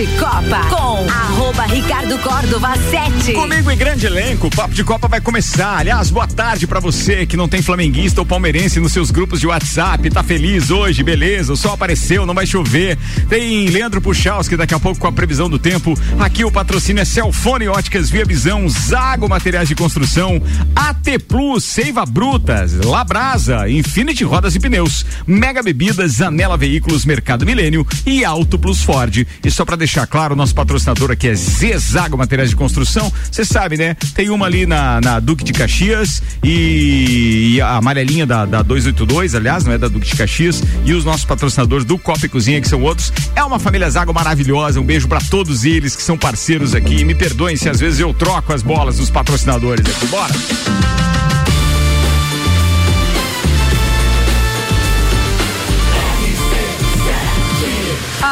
de Copa com arroba Ricardo Córdova 7. Comigo em grande elenco, o Papo de Copa vai começar. Aliás, boa tarde para você que não tem flamenguista ou palmeirense nos seus grupos de WhatsApp. Tá feliz hoje, beleza? O sol apareceu, não vai chover. Tem Leandro Puchalski daqui a pouco com a previsão do tempo. Aqui o patrocínio é Celfone Óticas Via Visão, Zago Materiais de Construção, AT Plus, Seiva Brutas, Labrasa, Infinity Rodas e Pneus, Mega Bebidas, Anela Veículos, Mercado Milênio e Auto Plus Ford. E só para deixar claro, nosso patrocinador aqui é Zezago Materiais de Construção. Você sabe, né? Tem uma ali na, na Duque de Caxias e, e a amarelinha da, da 282, aliás, não é da Duque de Caxias, e os nossos patrocinadores do Copa e Cozinha, que são outros. É uma família Zago maravilhosa. Um beijo para todos eles que são parceiros aqui. Me perdoem se às vezes eu troco as bolas dos patrocinadores aqui. Bora!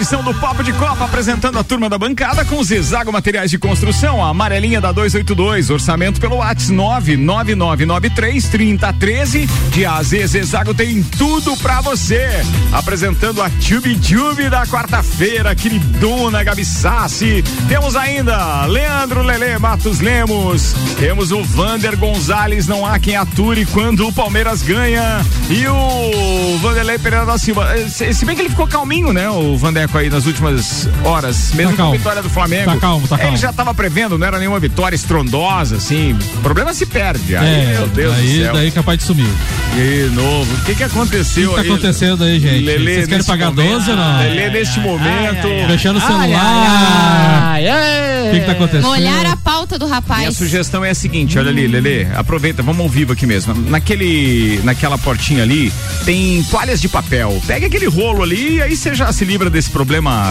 Edição do Papo de Copa, apresentando a turma da bancada com Zezago Materiais de Construção, a amarelinha da 282, orçamento pelo WhatsApp 99993 3013. De AZ Zezago tem tudo pra você. Apresentando a Tube Tube da quarta-feira, queridona Gabi Sassi. Temos ainda Leandro Lele Matos Lemos. Temos o Vander Gonzalez, não há quem ature quando o Palmeiras ganha. E o Vanderlei Pereira da Silva. Eh, se bem que ele ficou calminho, né? O Aí nas últimas horas, mesmo tá com a vitória do Flamengo. Tá calmo, tá calmo. Ele já estava prevendo, não era nenhuma vitória estrondosa, assim. O problema se perde. Aí, é, meu Deus aí, do céu. Daí capaz de sumir. De novo. O que que aconteceu aí? O que tá acontecendo aí, gente? Lelê, Vocês querem pagar momento, 12 ou não? Lelê, neste momento. Ai, ai, Fechando o celular. O que que tá acontecendo? Molhar a pauta do rapaz. Minha sugestão é a seguinte, olha ali, Lelê, aproveita, vamos ao vivo aqui mesmo. Naquele, naquela portinha ali, tem toalhas de papel. Pega aquele rolo ali e aí você já se livra desse problema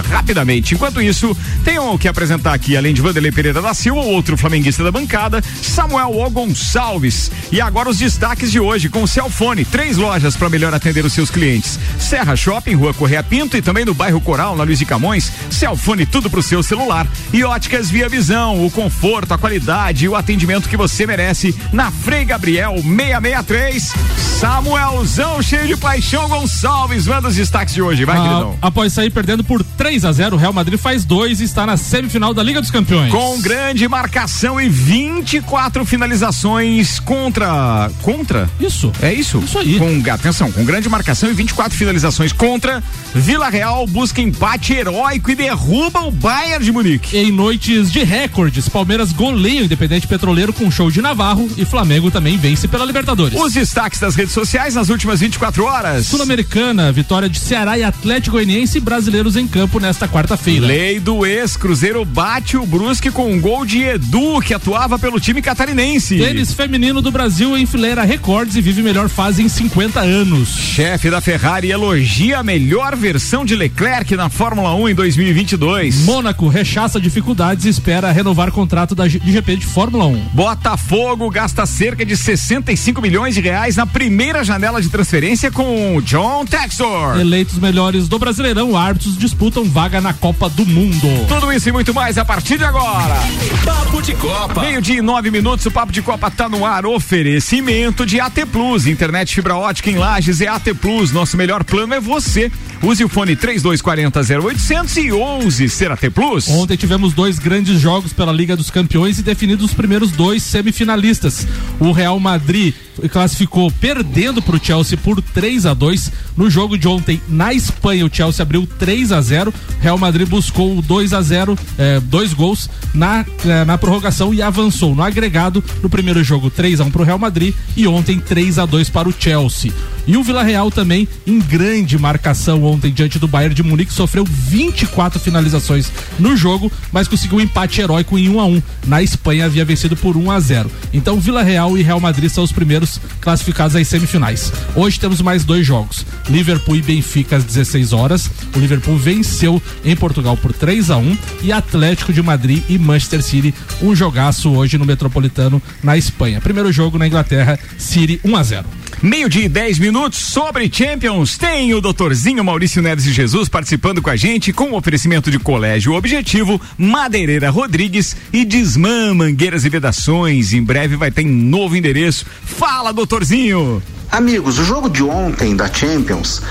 rapidamente. Enquanto isso, tenho que apresentar aqui, além de Vanderlei Pereira da Silva, outro flamenguista da bancada, Samuel O. Gonçalves. E agora os destaques de hoje com o Celfone, três lojas para melhor atender os seus clientes. Serra Shopping, Rua Correia Pinto e também no bairro Coral, na Luiz de Camões. Celfone, tudo pro seu celular. E óticas Via Visão, o conforto, a qualidade e o atendimento que você merece na Frei Gabriel 663. Samuelzão, cheio de paixão, Gonçalves, manda os destaques de hoje, vai, ah, queridão. Após sair perdendo por 3 a 0 o Real Madrid faz dois e está na semifinal da Liga dos Campeões. Com grande marcação e 24 finalizações contra. Contra? Isso. É isso? Isso aí. Com, atenção, com grande marcação e 24 finalizações contra. Vila Real busca empate heróico e derruba o Bayern de Munique. Em noites de recordes, Palmeiras goleia o Independente Petroleiro com show de Navarro e Flamengo também vence pela Libertadores. Os destaques das redes sociais nas últimas 24 horas. Sul-Americana, vitória de Ceará e Atlético Goianiense e brasileiros em campo nesta quarta-feira. Lei do ex-Cruzeiro bate o Brusque com um gol de Edu, que atuava pelo time catarinense. Tênis feminino do Brasil enfileira recordes e vive melhor fase em 50 anos. Chefe da Ferrari elogia a melhor versão de Leclerc na Fórmula 1 em 2022. Mônaco rechaça dificuldades e espera renovar contrato da GP de Fórmula 1. Botafogo gasta cerca de 65 milhões de reais na primeira janela de transferência com John Textor. Eleitos melhores do Brasileirão, árbitros disputam vaga na Copa do Mundo. Tudo isso e muito mais a partir de agora. Papo de Copa. Meio dia e nove minutos, o Papo de Copa tá no ar. Oferecimento de AT Plus. Internet fibra ótica em Lages é AT Plus. Nosso melhor plano é você. Use o fone 3240 0800 e 11 ser AT Plus. Ontem tivemos dois grandes jogos pela Liga dos Campeões e definidos os primeiros dois semifinalistas. O Real Madrid classificou perdendo para o Chelsea por 3 a 2 no jogo de ontem na Espanha. O Chelsea abriu 3 a 0 Real Madrid buscou o 2 a 0 eh, dois gols na, eh, na prorrogação e avançou no agregado no primeiro jogo 3 a 1 para o Real Madrid e ontem 3 a 2 para o Chelsea. E o Vila Real também em grande marcação ontem diante do Bayern de Munique, sofreu 24 finalizações no jogo, mas conseguiu um empate heróico em 1 a 1 Na Espanha havia vencido por 1 a 0. Então Vila Real e Real Madrid são os primeiros classificados às semifinais. Hoje temos mais dois jogos. Liverpool e Benfica às 16 horas. O Liverpool venceu em Portugal por 3 a 1 e Atlético de Madrid e Manchester City, um jogaço hoje no Metropolitano na Espanha. Primeiro jogo na Inglaterra, City 1 a 0. Meio de 10 minutos sobre Champions. Tem o doutorzinho Maurício Neves de Jesus participando com a gente com o oferecimento de Colégio Objetivo, Madeireira Rodrigues e Desmã Mangueiras e Vedações. Em breve vai ter novo endereço. Fala, doutorzinho! Amigos, o jogo de ontem da Champions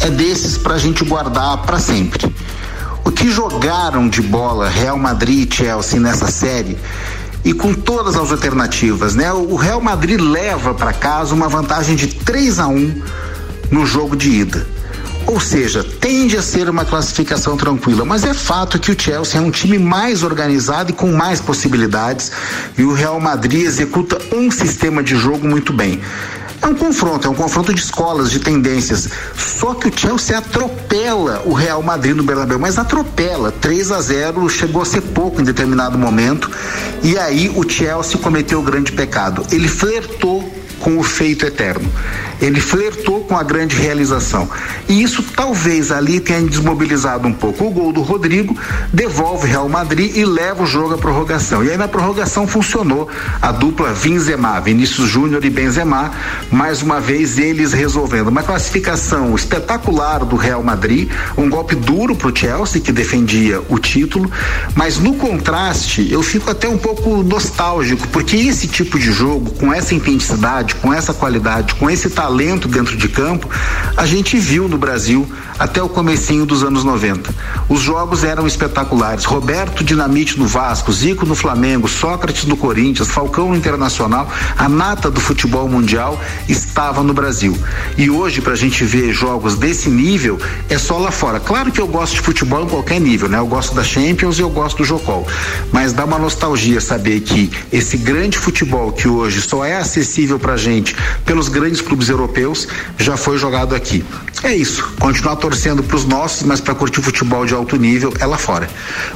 é desses pra gente guardar para sempre. O que jogaram de bola Real Madrid e Chelsea nessa série e com todas as alternativas, né? O Real Madrid leva para casa uma vantagem de 3 a 1 no jogo de ida. Ou seja, tende a ser uma classificação tranquila, mas é fato que o Chelsea é um time mais organizado e com mais possibilidades, e o Real Madrid executa um sistema de jogo muito bem. É um confronto, é um confronto de escolas, de tendências. Só que o Chelsea atropela o Real Madrid no Bernabéu, mas atropela. 3 a 0 chegou a ser pouco em determinado momento. E aí o Chelsea cometeu o grande pecado. Ele flertou com o feito eterno. Ele flertou com a grande realização. E isso talvez ali tenha desmobilizado um pouco. O gol do Rodrigo devolve Real Madrid e leva o jogo à prorrogação. E aí na prorrogação funcionou a dupla Benzema, Vinícius Júnior e Benzema, mais uma vez eles resolvendo. Uma classificação espetacular do Real Madrid, um golpe duro para o Chelsea que defendia o título, mas no contraste eu fico até um pouco nostálgico porque esse tipo de jogo com essa intensidade, com essa qualidade, com esse talento talento dentro de campo, a gente viu no Brasil até o comecinho dos anos 90. Os jogos eram espetaculares. Roberto Dinamite no Vasco, Zico no Flamengo, Sócrates no Corinthians, Falcão no Internacional, a nata do futebol mundial estava no Brasil. E hoje, para a gente ver jogos desse nível, é só lá fora. Claro que eu gosto de futebol em qualquer nível, né? Eu gosto da Champions e eu gosto do Jocol. Mas dá uma nostalgia saber que esse grande futebol que hoje só é acessível pra gente pelos grandes clubes europeus europeus já foi jogado aqui. É isso. Continuar torcendo para os nossos, mas para curtir futebol de alto nível é lá fora.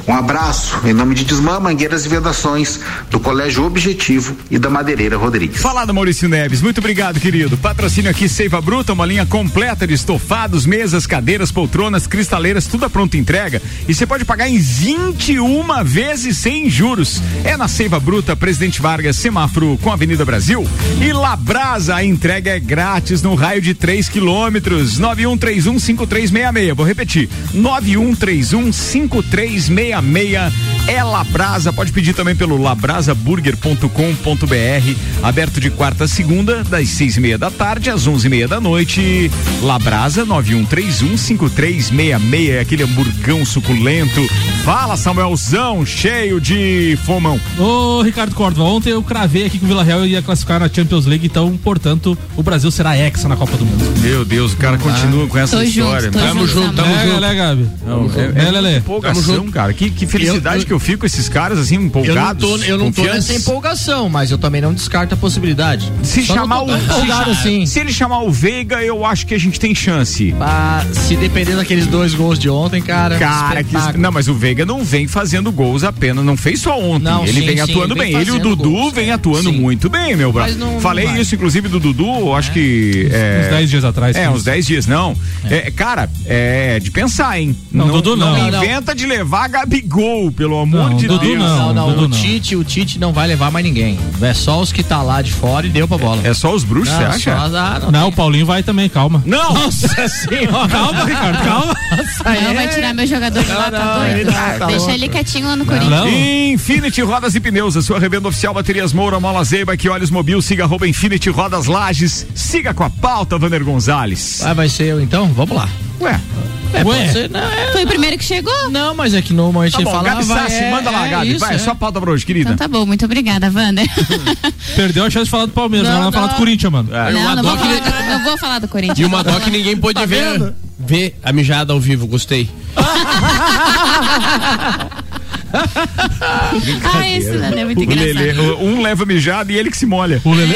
Um abraço em nome de Desmã, Mangueiras e Vedações, do Colégio Objetivo e da Madeireira Rodrigues. Falado Maurício Neves, muito obrigado, querido. Patrocínio aqui Seiva Bruta, uma linha completa de estofados, mesas, cadeiras, poltronas, cristaleiras, tudo a pronta entrega. E você pode pagar em 21 vezes sem juros. É na Seiva Bruta, Presidente Vargas, semáforo com a Avenida Brasil. E Labrasa, a entrega é grátis grátis no raio de 3 quilômetros. 91315366. Vou repetir. 91315366. É Labrasa. Pode pedir também pelo labrasaburger.com.br. Aberto de quarta a segunda, das seis e meia da tarde às onze e meia da noite. Labrasa 91315366. Aquele hamburgão suculento. Fala, Samuelzão, cheio de fomão. Ô, Ricardo Córdova, ontem eu cravei aqui que o Vila Real ia classificar na Champions League, então, portanto, o Brasil será será hexa na Copa do Mundo. Meu Deus, o cara continua com essa Tô história. junto, tô tamo junto, junto, tamo É, junto. né, Gabi? Não, É, é, é Lelê? empolgação, cara. Que, que felicidade Eu- eu- que eu fico com esses caras assim, Eu não empolgados. tô, eu não tô nessa empolgação, mas eu também não descarto a possibilidade. Se Só chamar o empolgado se, assim. se ele chamar o Veiga, eu acho que a gente tem chance. Ah, se depender daqueles dois gols de ontem, cara. Cara, que, não, mas o Veiga não vem fazendo gols apenas, não fez só ontem. Não, ele sim, vem sim, atuando ele vem bem. Ele e o Dudu gols, vem é. atuando Sim. muito bem, meu brother. Falei isso, inclusive, do Dudu, eu acho que. É, Uns 10 dias atrás. É, uns 10 dias, não. É, cara, é de pensar, hein? Não, Dudu não. Não, não. inventa de levar Gabigol, pelo amor Não, de Dudu Deus. não. Não, não, Dudu o não. Tite, o Tite não vai levar mais ninguém. É só os que tá lá de fora e deu pra bola. É só os bruxos, Não, você acha? só- ah, não, Não, o Paulinho vai também, calma. Não! Nossa senhora. Calma, Ricardo, calma. Não, vai tirar meu jogador de lá, tá não, doido? tá- Deixa louco. ele quietinho lá no Corinthians. Não. Infinity Rodas e Pneus, a sua revenda oficial Baterias Moura, Mola Zeiba, que olhos mobil, siga arroba Infinity Rodas Lages, siga com a pauta, Vander Gonzalez. Ah, vai ser eu então? Vamos lá. Ué, É, Ué? ser, não, é- Foi o primeiro que chegou? não, mas é que normalmente tá bom, fala. Gabi Sassi, é, manda lá, é Gabi, isso, vai, é. só a pauta pra hoje, querida. Então tá bom, muito obrigada, Wander. Perdeu a chance de falar do Palmeiras, Não, agora vai falar não. do Corinthians, mano. É. Não, não vou, falar do, não vou falar do Corinthians. E uma dó que ninguém pôde Tá ver, ver a mijada ao vivo, gostei. Ah, esse Lelê é muito O Lelê, engraçado. o- um leva mijado e ele que se molha. O Lelê,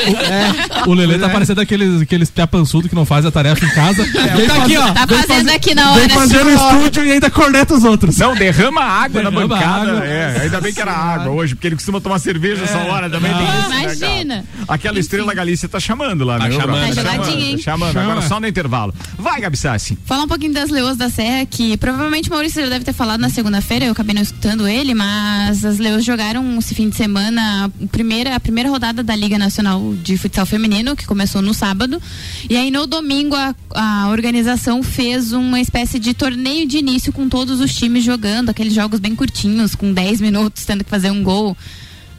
o, o Lelê tá parecendo aqueles, aqueles pia pançudo que não faz a tarefa em casa. Vem tá aqui, ó. Tá vem fazendo fazer- aqui na Vem hora. fazer no estúdio e ainda corneta os outros. Não, derrama água na Derrama bancada. água. É, ainda bem que era água hoje, porque ele costuma tomar cerveja essa hora também. tem isso, né? Imagina. Aquela estrela Galícia tá chamando lá, né? chamando. Bruno? Tá geladinho, hein? Tá chamando, Chama. agora só no intervalo. Vai, Gabi Sassi. Falar um pouquinho das Leoas da Serra, que provavelmente o Maurício já deve ter falado na segunda-feira, eu acabei não escutando ele, mas as Leoas jogaram esse fim de semana a primeira, a primeira rodada da Liga Nacional de Futsal Feminino, que começou no sábado. E aí no domingo a, a organização fez uma espécie de torneio de início com todos os times jogando, aqueles jogos bem curtinhos, com 10 minutos, tendo que fazer um gol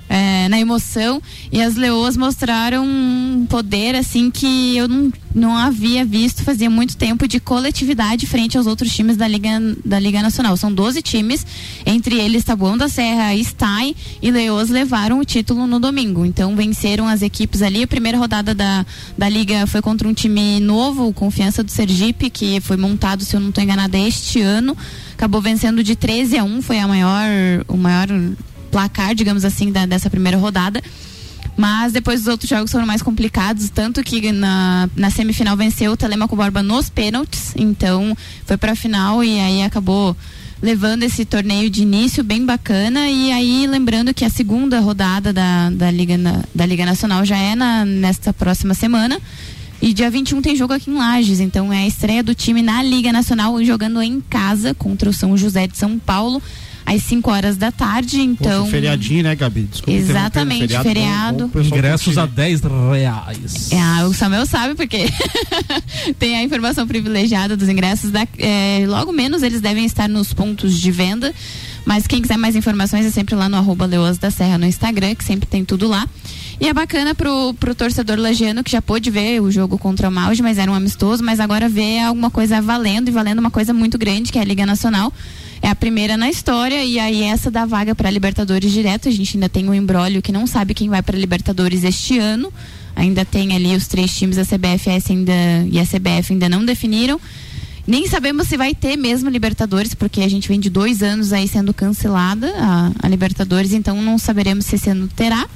é, na emoção e as leoas mostraram um poder assim que eu não, não havia visto fazia muito tempo de coletividade frente aos outros times da Liga, da Liga Nacional. São 12 times, entre eles Taboão da Serra, Stein e Leoas levaram o título no domingo. Então venceram as equipes ali. A primeira rodada da, da Liga foi contra um time novo, Confiança do Sergipe, que foi montado, se eu não estou enganada, este ano. Acabou vencendo de 13 a 1, foi a maior, o maior placar, digamos assim, da- dessa primeira rodada. Mas depois os outros jogos foram mais complicados, tanto que na, na semifinal venceu o Telemaco Borba nos pênaltis, então foi pra final e aí acabou levando esse torneio de início bem bacana. E aí lembrando que a segunda rodada da, da, Liga, Na- da Liga Nacional já é na, nesta próxima semana. E dia 21 tem jogo aqui em Lages, então é a estreia do time na Liga Nacional jogando em casa contra o São José de São Paulo às 5 horas da tarde, então Poxa, feriadinho, né, Gabi? Desculpa Exatamente, interromper, feriado. bom- bom pessoal Ingressos curtir. a 10 reais. É, ah, o Samuel sabe porque tem a informação privilegiada dos ingressos. Da, é, logo menos eles devem estar nos pontos de venda. Mas quem quiser mais informações é sempre lá no arroba Leoas da Serra no Instagram, que sempre tem tudo lá. E é bacana pro, pro torcedor lagiano que já pôde ver o jogo contra o Maude, mas era um amistoso, mas agora vê alguma coisa valendo e valendo uma coisa muito grande, que é a Liga Nacional. É a primeira na história e aí essa dá vaga para Libertadores direto. A gente ainda tem um embrólio que não sabe quem vai para Libertadores este ano. Ainda tem ali os três times da CBFS ainda e a CBF ainda não definiram. Nem sabemos se vai ter mesmo Libertadores, porque a gente vem de dois anos aí sendo cancelada a, a Libertadores, então não saberemos se esse ano terá.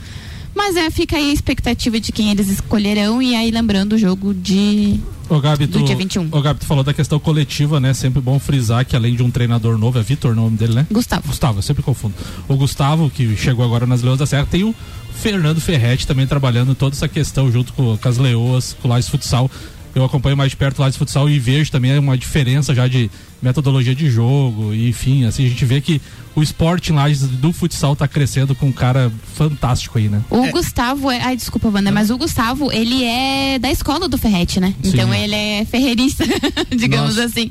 Mas é, fica aí a expectativa de quem eles escolherão e aí lembrando o jogo de Ô, Gabi, do tu, dia 21. Ô, Gabi, tu falou da questão coletiva, né? Sempre bom frisar que além de um treinador novo, é Vitor o nome dele, né? Gustavo. Gustavo, eu sempre confundo. O Gustavo, que chegou agora nas Leoas da Serra, tem o Fernando Ferretti também trabalhando toda essa questão junto com, com as Leoas, com o Lages Futsal. Eu acompanho mais de perto o Lages Futsal e vejo também uma diferença já de metodologia de jogo, enfim, assim, a gente vê que o esporte em Lages do futsal tá crescendo com um cara fantástico aí, né? O Gustavo é. Ai, desculpa, Wanda, mas o Gustavo, ele é da escola do Ferrete, né? Sim. Então ele é ferreirista, digamos Nossa. assim.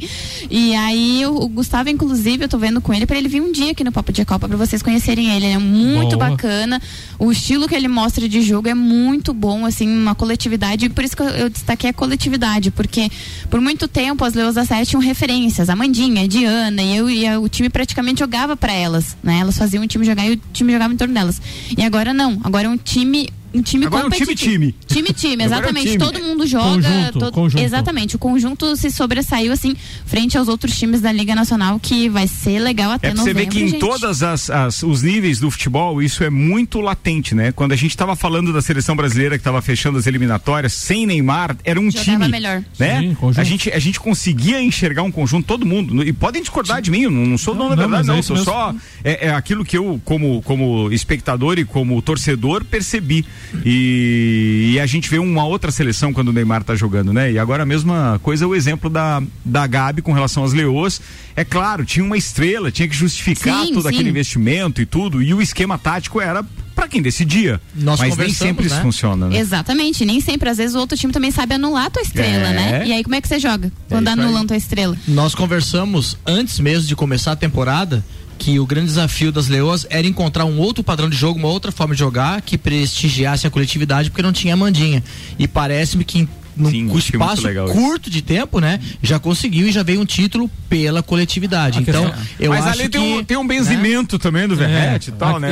E aí o, o Gustavo, inclusive, eu tô vendo com ele pra ele vir um dia aqui no Papo de Copa pra vocês conhecerem ele. Ele é muito Boa. bacana. O estilo que ele mostra de jogo é muito bom, assim, uma coletividade. E por isso que eu, eu destaquei a coletividade, porque por muito tempo as Leões da Sete tinham referências. A Mandinha, Diana, e eu e o time praticamente jogava pra elas, né? Elas faziam o time jogar e o time jogava em torno delas. E agora não, agora é um time um time Agora é um competitivo. time-time. Time time, Agora é um exatamente. time. Todo mundo joga, Conjunto, todo- conjunto. exatamente. O conjunto se sobressaiu assim frente aos outros times da Liga Nacional que vai ser legal até É pra você novembro, ver que em gente. todos os níveis do futebol isso é muito latente, né? Quando a gente tava falando da seleção brasileira que tava fechando as eliminatórias, sem Neymar, era um Jogava time. melhor. Né? Sim, conjunto. a, gente, a gente conseguia enxergar um conjunto, todo mundo. E podem discordar de mim, eu não, não sou Não, dono da não, verdade, mas é não. isso sou mesmo. só. É, é aquilo que eu, como, como espectador e como torcedor, percebi. E, e a gente vê uma outra seleção quando o Neymar tá jogando, né? E agora a mesma coisa, o exemplo da, da Gabi com relação às Leoas. É claro, tinha uma estrela, tinha que justificar Sim, todo sim. aquele investimento e tudo. E o esquema tático era para quem decidia. Nós Mas nem conversamos, sempre isso né? funciona, né? Exatamente, nem sempre, às vezes o outro time também sabe anular a tua estrela, É. né? E aí como é que você joga quando isso aí. anulam tua estrela? Nós conversamos antes mesmo de começar a temporada que o grande desafio das Leoas era encontrar um outro padrão de jogo, uma outra forma de jogar que prestigiasse a coletividade, porque não tinha a Mandinha. E parece-me que em num Sim, espaço legal isso. curto de tempo, né? Já conseguiu e já veio um título pela coletividade. A então, questão- eu Mas acho ali que tem um, tem um benzimento também do Verrete e tal, né?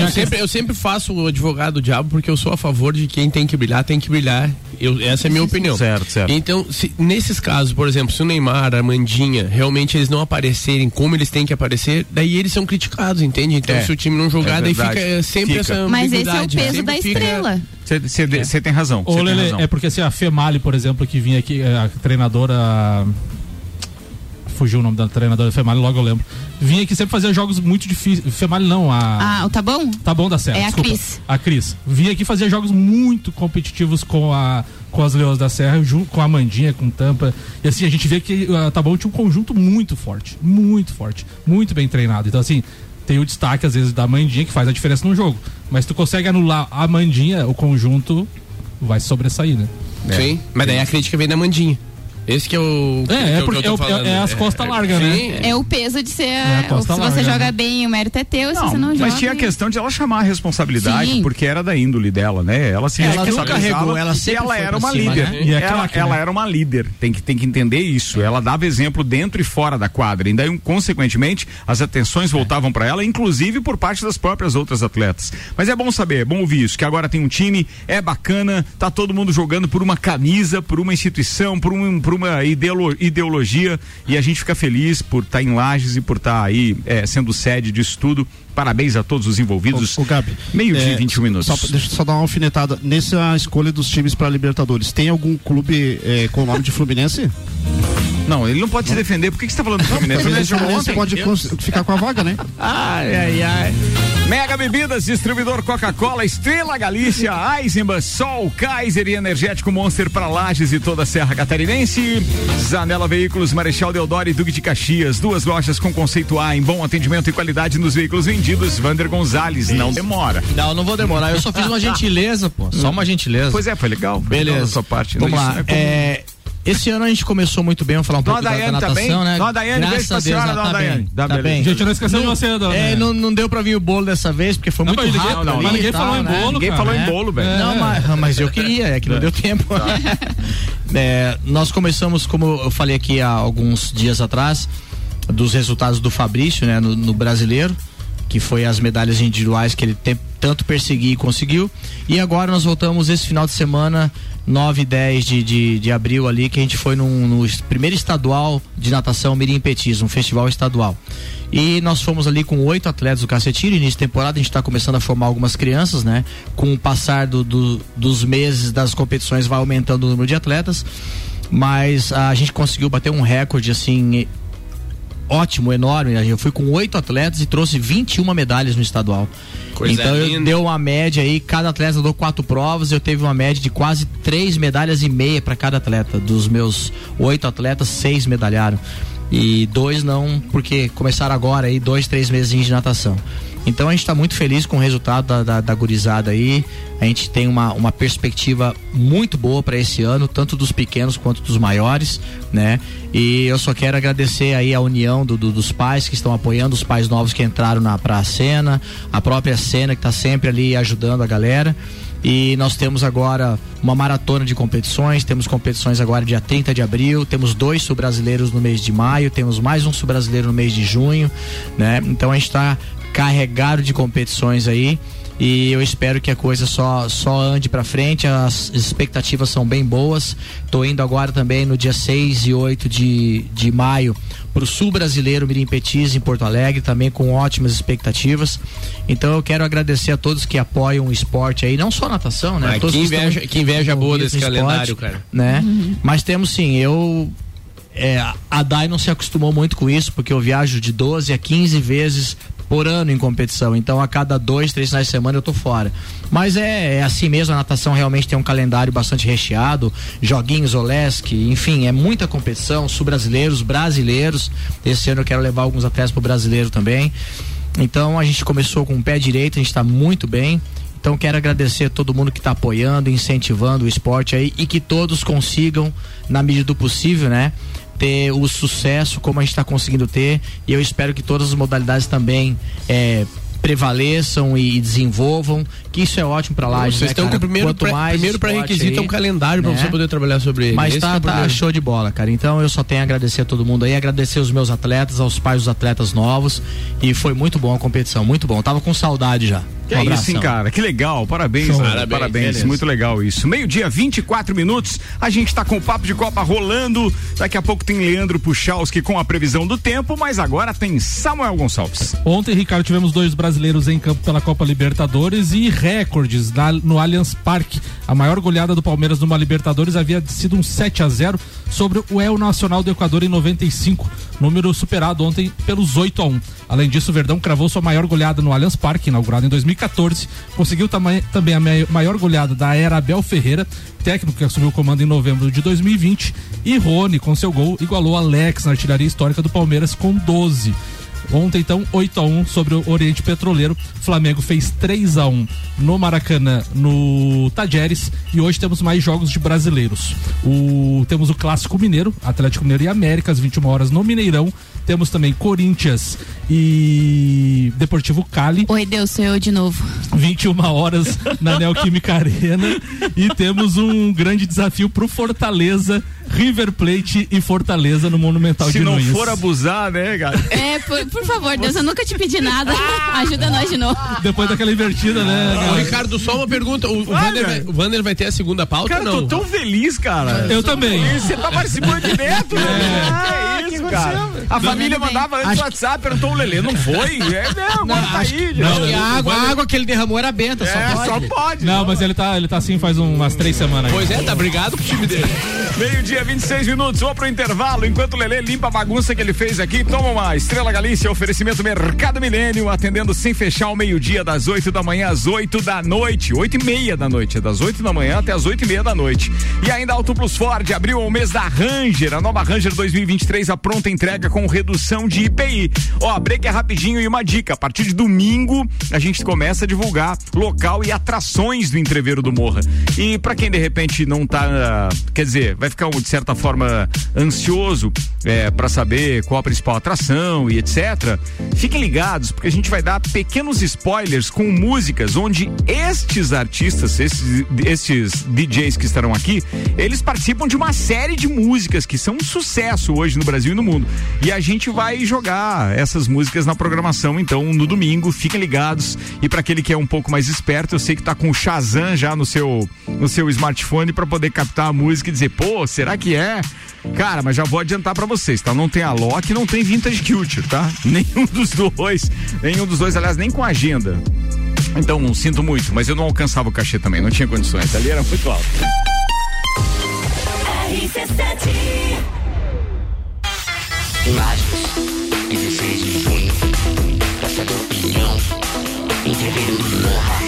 Eu sempre, eu sempre faço o advogado do diabo porque eu sou a favor de quem tem que brilhar, tem que brilhar. Eu, essa é a minha opinião. Certo, certo. Então, se- nesses casos, por exemplo, se o Neymar, a Mandinha, realmente eles não aparecerem como eles têm que aparecer, daí eles são criticados, entende? Então, É, se o time não jogar, é daí fica é, sempre Fica. essa Mas esse é o ambiguidade, peso sempre da fica- estrela. Você tem razão. Ô, Lele, razão. é porque assim, a Femali, por exemplo, que vinha aqui, é, a treinadora. Fugiu o nome da treinadora Femali, logo eu lembro. Vinha aqui sempre fazer jogos muito difíceis. Femali não, a. Ah, o tá bom? Tá bom da Serra. É a desculpa. Cris. A Cris. Vinha aqui fazer jogos muito competitivos com, a, com as Leões da Serra, junto com a Mandinha, com Tampa. E assim, a gente vê que a Tá bom tinha um conjunto muito forte. Muito forte. Muito bem treinado. Então, assim, tem o destaque, às vezes, da Mandinha, que faz a diferença no jogo. Mas tu consegue anular a Mandinha, o conjunto vai sobressair, né? Sim, mas daí a crítica vem da Mandinha. Esse que é o. É, é, que porque eu é, o- é as costas largas, sim, né? É o peso de ser. a costa se larga, você né? joga bem, o mérito é teu. se você não joga. mas tinha a questão de ela chamar a responsabilidade, Sim. porque era da índole dela, né? Ela se Ela carregou, ela e sempre ela era uma cima, líder. né? E é ela craque, ela né? era uma líder. Tem que, tem que entender isso. Ela dava exemplo dentro e fora da quadra. E daí, consequentemente, as atenções voltavam para ela, inclusive por parte das próprias outras atletas. Mas é bom saber, é bom ouvir isso, que agora tem um time, é bacana, tá todo mundo jogando por uma camisa, por uma instituição, por, um, por uma ideolo- ideologia e a gente fica feliz por estar em Lages e por estar aí é, sendo sede disso tudo. Parabéns a todos os envolvidos. O, Gabi. Meio-dia e é, 21 minutos. Só, deixa eu só dar uma alfinetada. Nessa escolha dos times para Libertadores, tem algum clube é, com o nome de Fluminense? Não, ele não pode se defender. Por que, que você está falando do Fluminense? O Fluminense jogou ontem. pode ficar com a vaga, né? Ai, ai, ai. Mega Bebidas, distribuidor Coca-Cola, Estrela Galícia, Eisenbahn, Sol, Kaiser e Energético Monster para Lages e toda a Serra Catarinense. Zanela Veículos, Marechal Deodoro e Duque de Caxias. Duas lojas com conceito A em bom atendimento e qualidade nos veículos vendidos. Vander Gonzalez, não demora. Não, não vou demorar. Eu só fiz uma gentileza, pô. Só uma gentileza. Pois é, foi legal. Foi legal Beleza. da sua parte. Vamos Isso lá. é como- É, esse ano a gente começou muito bem, vamos falar um pouco da, da Daiane natação, também? né? Dona Daiane, Graças beijo pra a Deus, senhora, Dona tá Daiane. bem. Tá, Tá beleza. bem. Gente, não esqueceu de você, dona. É, não, não deu pra vir o bolo dessa vez, porque foi Não, muito mas ninguém- rápido. não, ali mas ninguém tal, falou em né? bolo, Ninguém cara. falou em É. bolo, velho. Não, mas, mas eu queria, é que não deu tempo. É, nós começamos, como eu falei aqui há alguns dias atrás, dos resultados do Fabrício, né, no, no brasileiro, que foi as medalhas individuais que ele tem, tanto perseguiu e conseguiu. E agora nós voltamos esse final de semana, 9 e 10 de, de, de abril ali, que a gente foi num, no primeiro estadual de natação Mirim Petis, um festival estadual. E nós fomos ali com oito atletas do Cacetinho, início de temporada, a gente está começando a formar algumas crianças, né? Com o passar do, do- dos meses das competições vai aumentando o número de atletas. Mas a gente conseguiu bater um recorde assim ótimo, enorme. Eu fui com oito atletas e trouxe 21 medalhas no estadual. Coisa então eu deu uma média aí, cada atleta deu quatro provas, eu teve uma média de quase três medalhas e meia para cada atleta. Dos meus oito atletas, seis medalharam. E dois não, porque começaram agora aí, dois, três meses de natação. Então a gente está muito feliz com o resultado da, da, da gurizada aí. A gente tem uma, uma perspectiva muito boa para esse ano, tanto dos pequenos quanto dos maiores, né? E eu só quero agradecer aí a união do, do- dos pais que estão apoiando, os pais novos que entraram na pra cena, a própria cena que está sempre ali ajudando a galera. E nós temos agora uma maratona de competições, temos competições agora dia 30 de abril, temos dois sul-brasileiros no mês de maio, temos mais um sul-brasileiro no mês de junho, né? Então a gente está carregado de competições aí e eu espero que a coisa só só ande para frente, as expectativas são bem boas. Tô indo agora também no dia 6 e 8 de, de maio pro Sul Brasileiro Mirim Petis em Porto Alegre, também com ótimas expectativas. Então eu quero agradecer a todos que apoiam o esporte aí, não só a natação, né? Ah, Todos que estão inveja- que inveja boa desse calendário, cara. Né? Mas temos sim, eu é, a Dai não se acostumou muito com isso, porque eu viajo de 12 a 15 vezes por ano em competição. Então, a cada dois, três finais de semana eu tô fora. Mas é, é assim mesmo, a natação realmente tem um calendário bastante recheado, joguinhos, Olesk, enfim, é muita competição, sul-brasileiros, brasileiros. Esse ano eu quero levar alguns atletas pro brasileiro também. Então, a gente começou com o pé direito, a gente está muito bem. Então quero agradecer a todo mundo que está apoiando, incentivando o esporte aí e que todos consigam, na medida do possível, né? Ter o sucesso como a gente está conseguindo ter. E eu espero que todas as modalidades também é, prevaleçam e desenvolvam, que isso é ótimo para lá. Vocês né, estão com o primeiro, pré-requisito é um calendário para né? você poder trabalhar sobre ele. Mas Esse tá, é tá show de bola, cara. Então eu só tenho a agradecer a todo mundo aí, agradecer os meus atletas, aos pais dos atletas novos. E foi muito bom a competição, muito bom. Tava com saudade já. Que Um é isso, hein, cara? Que legal. Parabéns, Show. cara. Parabéns, Parabéns. Muito legal isso. Meio-dia, 24 minutos. A gente tá com o Papo de Copa rolando. Daqui a pouco tem Leandro Puchalski com a previsão do tempo, mas agora tem Samuel Gonçalves. Ontem, Ricardo, tivemos dois brasileiros em campo pela Copa Libertadores e recordes na- no Allianz Parque. A maior goleada do Palmeiras numa Libertadores havia sido um 7 a 0 sobre o El Nacional do Equador em 95, número superado ontem pelos 8 a 1. Além disso, o Verdão cravou sua maior goleada no Allianz Parque, inaugurado em 2014. Conseguiu também a mai- maior goleada da era Abel Ferreira, técnico que assumiu o comando em novembro de 2020. E Rony, com seu gol, igualou Alex na artilharia histórica do Palmeiras com 12. Ontem, então, 8 a 1 sobre o Oriente Petroleiro. Flamengo fez 3 a 1 no Maracanã, no Tajeres. E hoje temos mais jogos de brasileiros. O, temos o Clássico Mineiro, Atlético Mineiro e América, às 21 horas no Mineirão. Temos também Corinthians e Deportivo Cali. Oi, Deus, sou eu de novo. 21 horas na Neoquímica Arena. E temos um grande desafio pro Fortaleza, River Plate e Fortaleza no Monumental Se de não Nunes. for abusar, né, cara? É, por, por favor, Deus, eu nunca te pedi nada. Ajuda nós de novo. Depois daquela invertida, né? Ô, cara? Ricardo, só uma pergunta. O, o. Vander vai, o Vander vai ter a segunda pauta Cara, ou eu não? tô tão feliz, cara. Eu também. E você tá participando direto, né? Que isso, cara. A família mandava antes no WhatsApp, perguntou o Lelê, não foi? É, não, agora tá aí. Não, gente. e a água, a água que ele derramou era benta, É, só pode. só pode. Não, mas ele tá, ele tá assim faz umas três semanas. aí. Pois é, tá brigado com o time dele. Meio-dia, 26 minutos, vou pro intervalo. Enquanto o Lelê limpa a bagunça que ele fez aqui, toma uma Estrela Galícia, oferecimento Mercado Milênio, atendendo sem fechar ao meio-dia, das 8 da manhã às 8 da noite. 8 e meia da noite, é das 8 da manhã até as 8 e meia da noite. E ainda Auto Plus Ford abriu o mês da Ranger, a nova Ranger 2023, a pronta entrega com redução de IPI. Ó, break é rapidinho e uma dica: a partir de domingo a gente começa a divulgar local e atrações do entreveiro do Morra. E pra quem de repente não tá, ah, quer dizer, vai ficar de certa forma ansioso é, para saber qual a principal atração e etc. Fiquem ligados porque a gente vai dar pequenos spoilers com músicas onde estes artistas, estes, estes DJs que estarão aqui, eles participam de uma série de músicas que são um sucesso hoje no Brasil e no mundo. E a gente vai jogar essas músicas na programação, então, no domingo. Fiquem ligados. E para aquele que é um pouco mais esperto, eu sei que tá com o Shazam já no seu, no seu smartphone para poder captar a música e dizer, pô, será que é? Cara, mas já vou adiantar para vocês, tá? Não tem a Loki, não tem Vintage Culture, tá? Nenhum dos dois. Nenhum dos dois, aliás, nem com agenda. Então, sinto muito, mas eu não alcançava o cachê também, não tinha condições. Ali era muito alto. Lages, 16 de junho, da Opinião, entreveiro Morra,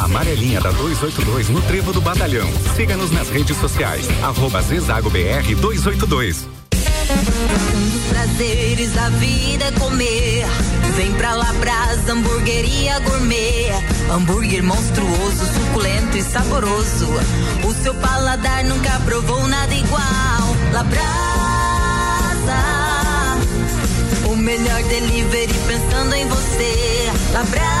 Amarelinha da 282 no Trevo do Batalhão. Siga-nos nas redes sociais. Arroba Zezago BR 282. Um dos prazeres da vida é comer. Vem pra Labrasa, hamburgueria gourmet. Hambúrguer monstruoso, suculento e saboroso. O seu paladar nunca provou nada igual. Labrasa, o melhor delivery pensando em você. Labrasa,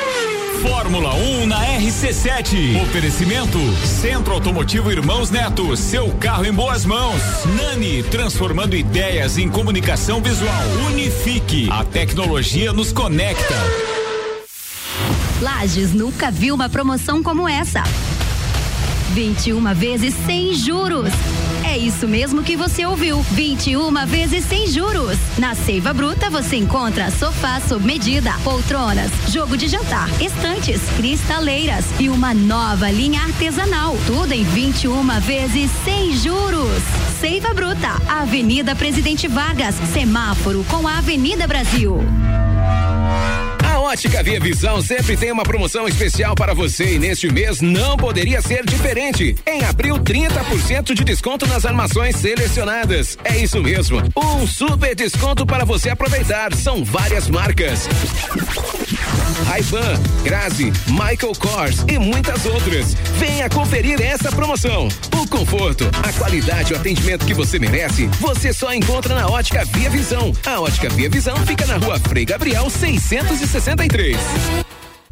Fórmula 1 na RC7. Oferecimento Centro Automotivo Irmãos Neto. Seu carro em boas mãos. Nani, transformando ideias em comunicação visual. Unifique. A tecnologia nos conecta. Lages nunca viu uma promoção como essa. 21 vezes sem juros. É isso mesmo que você ouviu. 21 vezes sem juros. Na Seiva Bruta você encontra sofá sob medida, poltronas, jogo de jantar, estantes, cristaleiras e uma nova linha artesanal. Tudo em 21 vezes sem juros. Seiva Bruta, Avenida Presidente Vargas, semáforo com a Avenida Brasil. Ótica Via Visão sempre tem uma promoção especial para você e neste mês não poderia ser diferente. Em abril, 30% de desconto nas armações selecionadas. É isso mesmo, um super desconto para você aproveitar. São várias marcas. Ray-Ban, Grazi, Michael Kors e muitas outras. Venha conferir essa promoção. O conforto, a qualidade e o atendimento que você merece, você só encontra na Ótica Via Visão. A Ótica Via Visão fica na rua Frei Gabriel 663.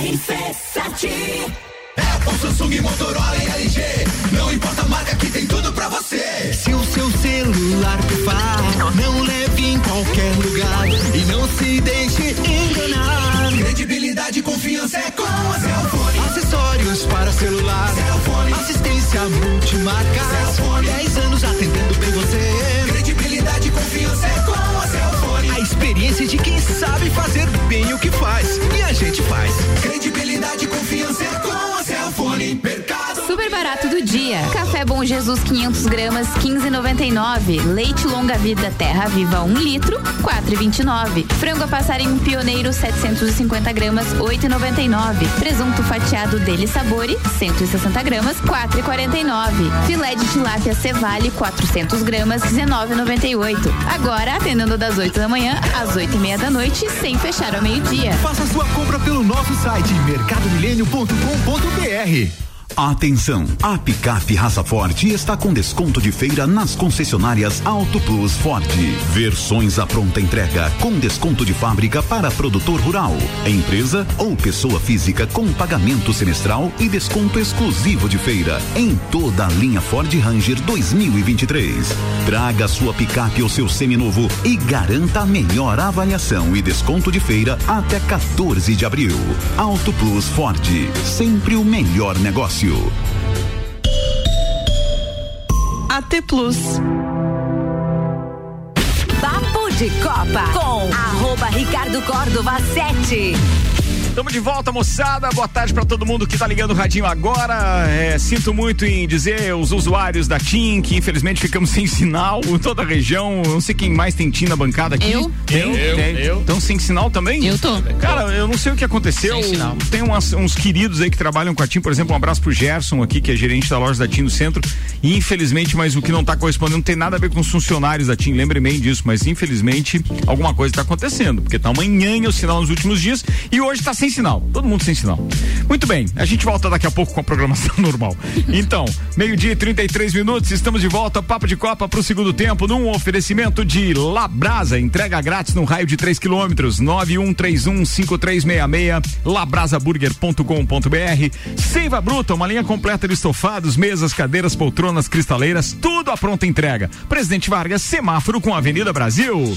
RC7 Apple, Samsung, Motorola e LG Não importa a marca que tem tudo pra você Se o seu celular pifar Não leve em qualquer lugar E não se deixe enganar. Credibilidade e confiança é com a Cellfone Acessórios para celular Cellfone Assistência multimarca. Cellfone 10 anos atendendo bem você Jesus 500 gramas 15,99. Leite Longa Vida Terra Viva 1 litro 4,29. Frango a passarinho Pioneiro 750 gramas 8,99. Presunto fatiado Dele Sabore 160 gramas 4,49. Filé de tilápia Cevale 400 gramas 19,98. Agora atendendo das 8 da manhã às 8 e meia da noite sem fechar ao meio-dia. Faça sua compra pelo nosso site mercadomilênio.com.br. Atenção! A picape Raça Forte está com desconto de feira nas concessionárias Auto Plus Ford. Versões à pronta entrega com desconto de fábrica para produtor rural, empresa ou pessoa física com pagamento semestral e desconto exclusivo de feira em toda a linha Ford Ranger 2023. Traga sua picape ou seu seminovo e garanta a melhor avaliação e desconto de feira até 14 de abril. Auto Plus Ford, sempre o melhor negócio. AT Plus. Papo de Copa com arroba Ricardo Córdova 7. Estamos de volta, moçada. Boa tarde para todo mundo que tá ligando o radinho agora. É, sinto muito em dizer os usuários da TIM que infelizmente ficamos sem sinal em toda a região. Não sei quem mais tem TIM na bancada aqui. Eu. Tem? Eu, Tem? eu. Então sem sinal também? Eu tô. Cara, eu não sei o que aconteceu. Sem sinal. Tem umas- uns queridos aí que trabalham com a TIM, por exemplo, um abraço pro Gerson aqui, que é gerente da loja da TIM no centro. E infelizmente, mas o que não tá correspondendo não tem nada a ver com os funcionários da TIM, lembre bem disso, mas infelizmente alguma coisa tá acontecendo, porque tá amanhã o sinal nos últimos dias e hoje tá sem sinal. Todo mundo sem sinal. Muito bem, a gente volta daqui a pouco com a programação normal. Então, meio-dia e 33 minutos, estamos de volta, Papo de Copa pro segundo tempo, num oferecimento de Labrasa, entrega grátis no raio de 3 quilômetros, 91315366, labrasaburger.com.br, Seiva Bruta, uma linha completa de estofados, mesas, cadeiras, poltronas, cristaleiras, tudo à pronta entrega. Presidente Vargas, semáforo com a Avenida Brasil.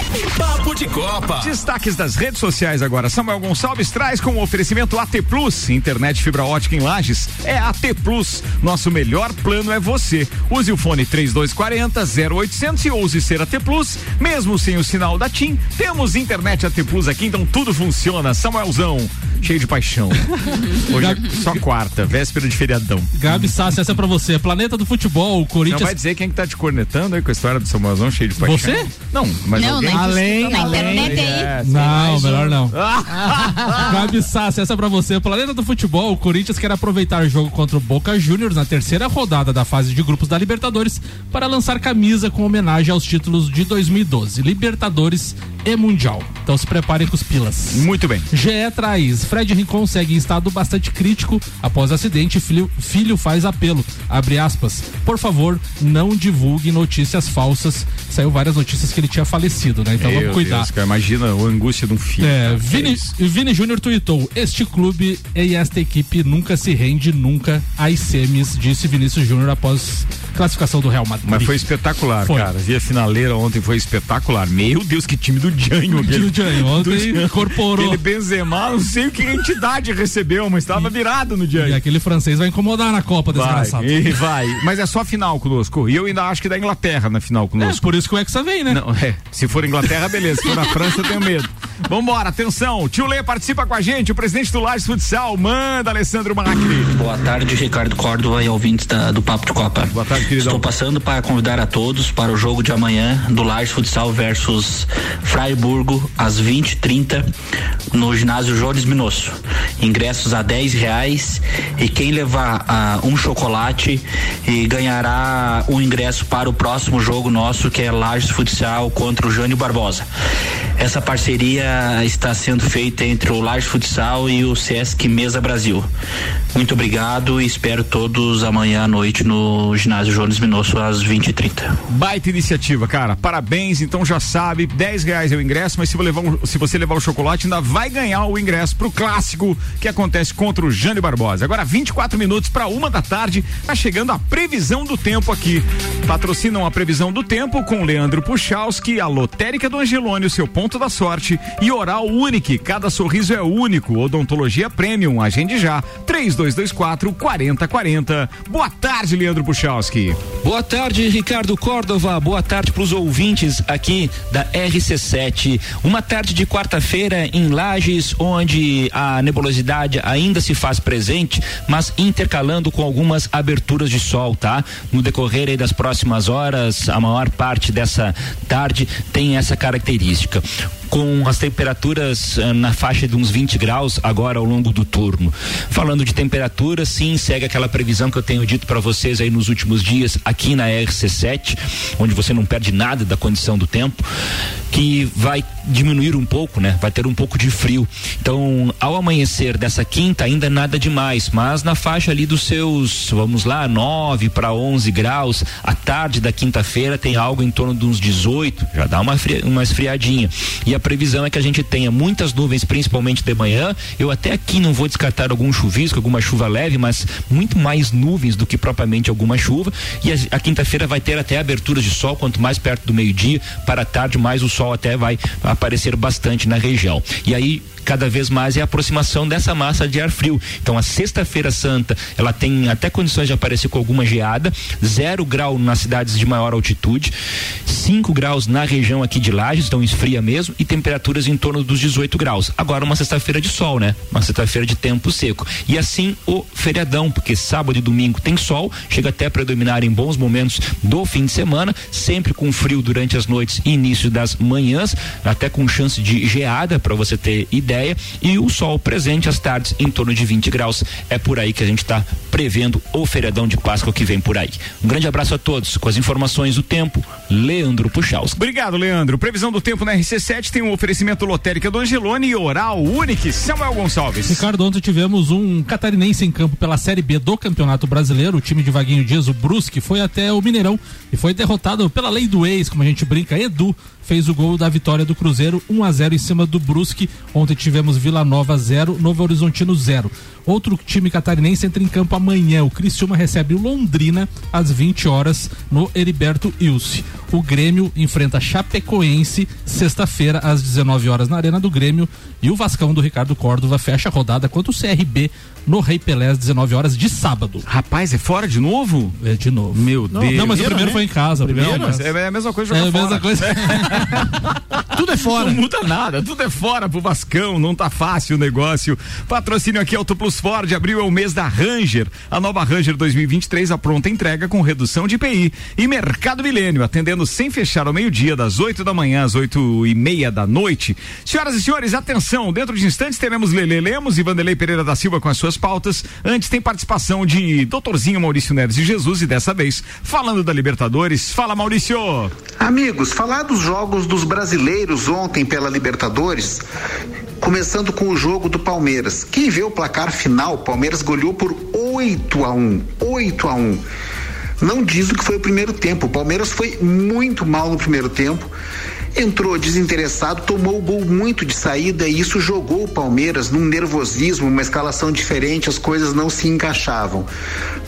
Papo de Copa. Destaques das redes sociais agora. Samuel Gonçalves traz com o oferecimento AT Plus, internet fibra ótica em Lages. É AT Plus. Nosso melhor plano é você. Use o fone 3240 0800 e ouse ser AT Plus, mesmo sem o sinal da TIM. Temos internet AT Plus aqui, então tudo funciona. Samuelzão, cheio de paixão. Hoje é só quarta, véspera de feriadão. Gabi Sassi, essa é pra você. Planeta do Futebol, o Não Corinthians. vai dizer quem que tá te cornetando aí com a história do Samuelzão cheio de paixão? Você? Não, mas Não, alguém... na Além, na internet aí. Não, melhor não. Gabi Sassi, essa é pra você. Planeta do Futebol, o Corinthians quer aproveitar o jogo contra o Boca Juniors na terceira rodada da fase de grupos da Libertadores para lançar camisa com homenagem aos títulos de 2012, Libertadores e Mundial. Então se preparem com os pilas. Muito bem. GE traz. Fred Rincon segue em estado bastante crítico após acidente. Filho, filho faz apelo. Abre aspas. Por favor, não divulgue notícias falsas. Saiu várias notícias que ele tinha falecido, né? Então Meu vamos cuidar. Deus, cara, imagina a angústia de um filho. É. Vini. Vini Júnior tweetou: Este clube e esta equipe nunca se rende, nunca às semis, disse Vinícius Júnior após classificação do Real Madrid. Mas foi espetacular, Foi. cara. Vi a finaleira ontem, foi espetacular. Meu Deus, que time do Janho. aquele- do Janho, ontem do- incorporou. Aquele Benzema, não sei o que entidade recebeu, mas estava virado no E Janho. aquele francês vai incomodar na Copa, Vai, desgraçado. e vai. Mas é só final conosco. E eu ainda acho que da Inglaterra na final É, conosco. por isso que o Hexa vem, né? Não, é. Se for Inglaterra, beleza. Se for na França, eu tenho medo. Vambora, atenção. Tio Lê participa com a gente, o presidente do Lages Futsal. Manda, Alessandro Macri. Boa tarde, Ricardo Córdova e ouvintes da- do Papo de Copa. Boa tarde, queridão. Estou passando para convidar a todos para o jogo de amanhã do Lages Futsal versus Freiburgo, às 20h30, no ginásio Jones Minosso. Ingressos a 10 reais e quem levar ah, um chocolate e ganhará um ingresso para o próximo jogo nosso, que é Lages Futsal contra o Jânio Barbosa. Essa parceria está sendo feita entre o Lages Futsal e o Sesc Mesa Brasil. Muito obrigado e espero todos amanhã à noite no ginásio Jones Minosso às 20h30. Baita iniciativa, cara. Parabéns. Então já sabe, 10 reais é o ingresso, mas se, você levar um- se você levar o chocolate, ainda vai ganhar o ingresso pro clássico que acontece contra o Jânio Barbosa. Agora, 24 minutos para uma da tarde, tá chegando a previsão do tempo aqui. Patrocinam a previsão do tempo com Leandro Puchalski, a Lotérica do Angelone, o seu ponto da sorte, e Oral Unique. Cada sorriso é único. Odontologia Premium. Agende já. 3224 4040. Boa tarde, Leandro Puchalski. Boa tarde, Ricardo Córdova. Boa tarde para os ouvintes aqui da RC7. Uma tarde de quarta-feira em Lages, onde a nebulosidade ainda se faz presente, mas intercalando com algumas aberturas de sol, tá? No decorrer das próximas horas, a maior parte dessa tarde tem essa característica com as temperaturas eh, na faixa de uns 20 graus agora ao longo do turno. Falando de temperatura, sim, segue aquela previsão que eu tenho dito para vocês aí nos últimos dias aqui na RC7, onde você não perde nada da condição do tempo, que vai diminuir um pouco, né? Vai ter um pouco de frio. Então, ao amanhecer dessa quinta, ainda nada demais, mas na faixa ali dos seus, vamos lá, 9 para 11 graus, à tarde da quinta-feira tem algo em torno de uns 18, já dá uma, uma esfriadinha. E a previsão é que a gente tenha muitas nuvens, principalmente de manhã. Eu até aqui não vou descartar algum chuvisco, alguma chuva leve, mas muito mais nuvens do que propriamente alguma chuva. E a, a quinta-feira vai ter até aberturas de sol, quanto mais perto do meio-dia, para a tarde, mais o sol até vai aparecer bastante na região. E aí cada vez mais é a aproximação dessa massa de ar frio. Então a sexta-feira santa, ela tem até condições de aparecer com alguma geada, zero grau nas cidades de maior altitude, 5 graus na região aqui de Lages, então esfria mesmo, e temperaturas em torno dos 18 graus. Agora uma sexta-feira de sol, né? Uma sexta-feira de tempo seco. E assim o feriadão, porque sábado e domingo tem sol, chega até a predominar em bons momentos do fim de semana, sempre com frio durante as noites e início das manhãs, até com chance de geada, para você ter ideia, e o sol presente às tardes em torno de 20 graus. É por aí que a gente está prevendo o feriadão de Páscoa que vem por aí. Um grande abraço a todos. Com as informações do tempo, Leandro Puxaus. Obrigado, Leandro. Previsão do tempo na RC7 tem um oferecimento lotérica do Angelone e Oral Unique. Samuel Gonçalves. Ricardo, ontem tivemos um catarinense em campo pela Série B do Campeonato Brasileiro. O time de Vaguinho Dias, o Brusque, foi até o Mineirão e foi derrotado pela lei do ex, como a gente brinca. Edu fez o gol da vitória do Cruzeiro, 1 a 0 em cima do Brusque. Ontem tivemos Vila Nova 0, Novo Horizontino 0. Outro time catarinense entra em campo amanhã. O Criciúma recebe o Londrina às 20 horas no Heriberto Ilse. O Grêmio enfrenta Chapecoense sexta-feira às 19 horas na Arena do Grêmio e o Vascão do Ricardo Córdova fecha a rodada contra o CRB no Rei Pelé às 19 horas de sábado. Rapaz, é fora de novo? É de novo. Meu Não, Deus. não, mas o primeiro foi em casa. Primeiro, mas mas- é a mesma coisa É jogar a mesma fora. coisa. Tudo é fora. Não muda nada, tudo é fora pro Vascão, não tá fácil o negócio. Patrocínio aqui Auto Plus Ford, abril é o mês da Ranger. A nova Ranger 2023 a pronta entrega com redução de IPI. E Mercado Milênio, atendendo sem fechar ao meio-dia, das 8 da manhã às 8 e meia da noite. Senhoras e senhores, atenção, dentro de instantes teremos Lele Lemos e Vanderlei Pereira da Silva com as suas pautas. Antes tem participação de doutorzinho Maurício Neves e Jesus e dessa vez falando da Libertadores. Fala Maurício! Amigos, falar dos jogos dos brasileiros ontem pela Libertadores, começando com o jogo do Palmeiras. Quem vê o placar final, o Palmeiras goleou por 8 a 1, 8 a 1. Não diz o que foi o primeiro tempo. O Palmeiras foi muito mal no primeiro tempo. Entrou desinteressado, tomou o gol muito de saída e isso jogou o Palmeiras num nervosismo, uma escalação diferente, as coisas não se encaixavam.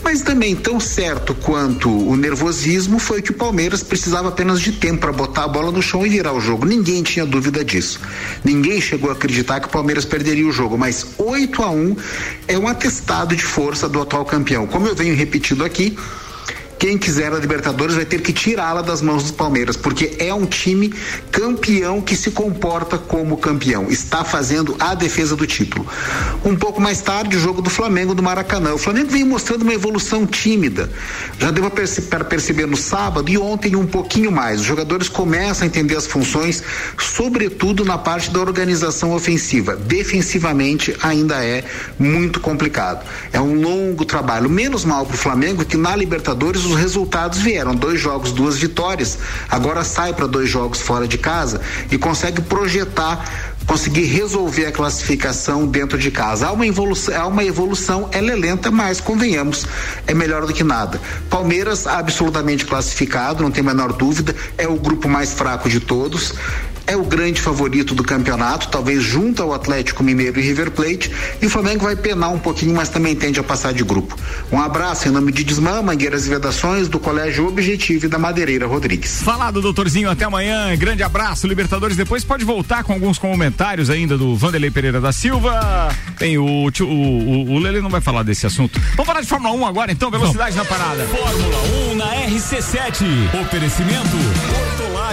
Mas também tão certo quanto o nervosismo foi que o Palmeiras precisava apenas de tempo para botar a bola no chão e virar o jogo. Ninguém tinha dúvida disso. Ninguém chegou a acreditar que o Palmeiras perderia o jogo, mas 8 a 1 é um atestado de força do atual campeão. Como eu venho repetindo aqui, quem quiser a Libertadores vai ter que tirá-la das mãos do Palmeiras, porque é um time campeão que se comporta como campeão, está fazendo a defesa do título. Um pouco mais tarde, o jogo do Flamengo do Maracanã. O Flamengo vem mostrando uma evolução tímida. Já deu para perceber no sábado e ontem um pouquinho mais. Os jogadores começam a entender as funções, sobretudo na parte da organização ofensiva. Defensivamente ainda é muito complicado. É um longo trabalho. Menos mal para o Flamengo que na Libertadores os resultados vieram. Dois jogos, duas vitórias. Agora sai para dois jogos fora de casa e consegue projetar conseguir resolver a classificação dentro de casa. Há uma evolução, há uma evolução, ela é lenta, mas convenhamos, é melhor do que nada. Palmeiras absolutamente classificado, não tem a menor dúvida, é o grupo mais fraco de todos. É o grande favorito do campeonato, talvez junto ao Atlético Mineiro e River Plate. E o Flamengo vai penar um pouquinho, mas também tende a passar de grupo. Um abraço em nome de Desmã, Mangueiras e Vedações, do Colégio Objetivo e da Madeireira Rodrigues. Falado, doutorzinho, até amanhã. Grande abraço, Libertadores. Depois pode voltar com alguns comentários ainda do Vanderlei Pereira da Silva. Tem o, o, o, o Lele não vai falar desse assunto. Vamos falar de Fórmula 1 agora, então, velocidade na parada. Fórmula 1 na RC7. Oferecimento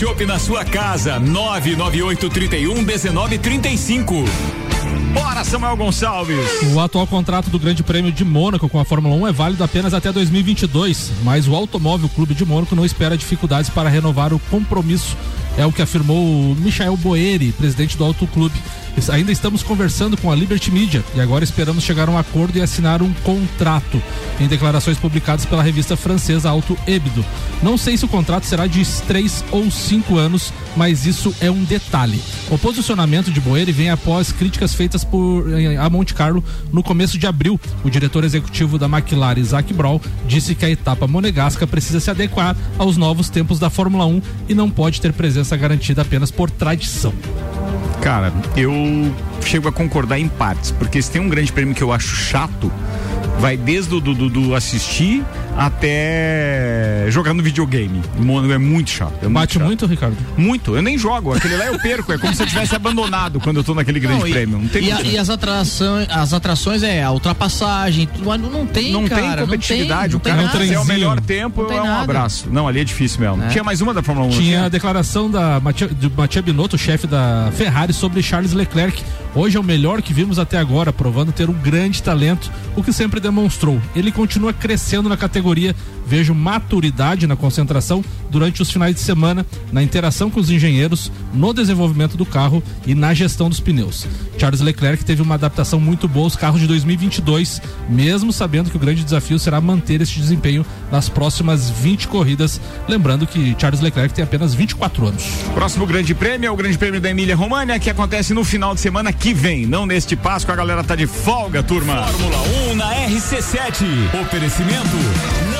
shopping na sua casa. 99831 1935. Bora, Samuel Gonçalves. O atual contrato do Grande Prêmio de Mônaco com a Fórmula 1 é válido apenas até 2022, mas o Automóvel Clube de Mônaco não espera dificuldades para renovar o compromisso. É o que afirmou Michael Boeri, presidente do Auto Clube. Ainda estamos conversando com a Liberty Media e agora esperamos chegar a um acordo e assinar um contrato. Em declarações publicadas pela revista francesa Auto Hebdo. Não sei se o contrato será de três ou cinco anos, mas isso é um detalhe. O posicionamento de Boeri vem após críticas feitas por eh, a Monte Carlo no começo de abril. O diretor executivo da McLaren, Isaac Brawl, disse que a etapa monegasca precisa se adequar aos novos tempos da Fórmula 1 e não pode ter presença garantida apenas por tradição. Cara, eu chego a concordar em partes, porque se tem um grande prêmio que eu acho chato, vai desde o do, do, do assistir até jogar no videogame. É muito chato. É Bate chato. muito, Ricardo? Muito. Eu nem jogo. Aquele lá eu perco. É como se eu tivesse abandonado quando eu tô naquele grande Não, e- prêmio. Não tem e, a- e as atrações, as atrações é a ultrapassagem, tudo, mas não tem, não cara, tem competitividade. não o tem, cara não tem se é o melhor tempo, é um nada. abraço. Não, ali é difícil mesmo. É. Tinha mais uma da Fórmula 1. Tinha né? a declaração da Mattia, do Mattia Binotto, chefe da Ferrari, sobre Charles Leclerc. Hoje é o melhor que vimos até agora, provando ter um grande talento, o que sempre demonstrou. Ele continua crescendo na categoria, vejo maturidade na concentração, durante os finais de semana na interação com os engenheiros, no desenvolvimento do carro e na gestão dos pneus. Charles Leclerc teve uma adaptação muito boa aos carros de 2022, mesmo sabendo que o grande desafio será manter este desempenho nas próximas 20 corridas. Lembrando que Charles Leclerc tem apenas 24 anos. Próximo grande prêmio é o grande prêmio da Emília România, que acontece no final de semana que vem. Não neste Páscoa, a galera tá de folga, turma. Fórmula 1 na RC7. Oferecimento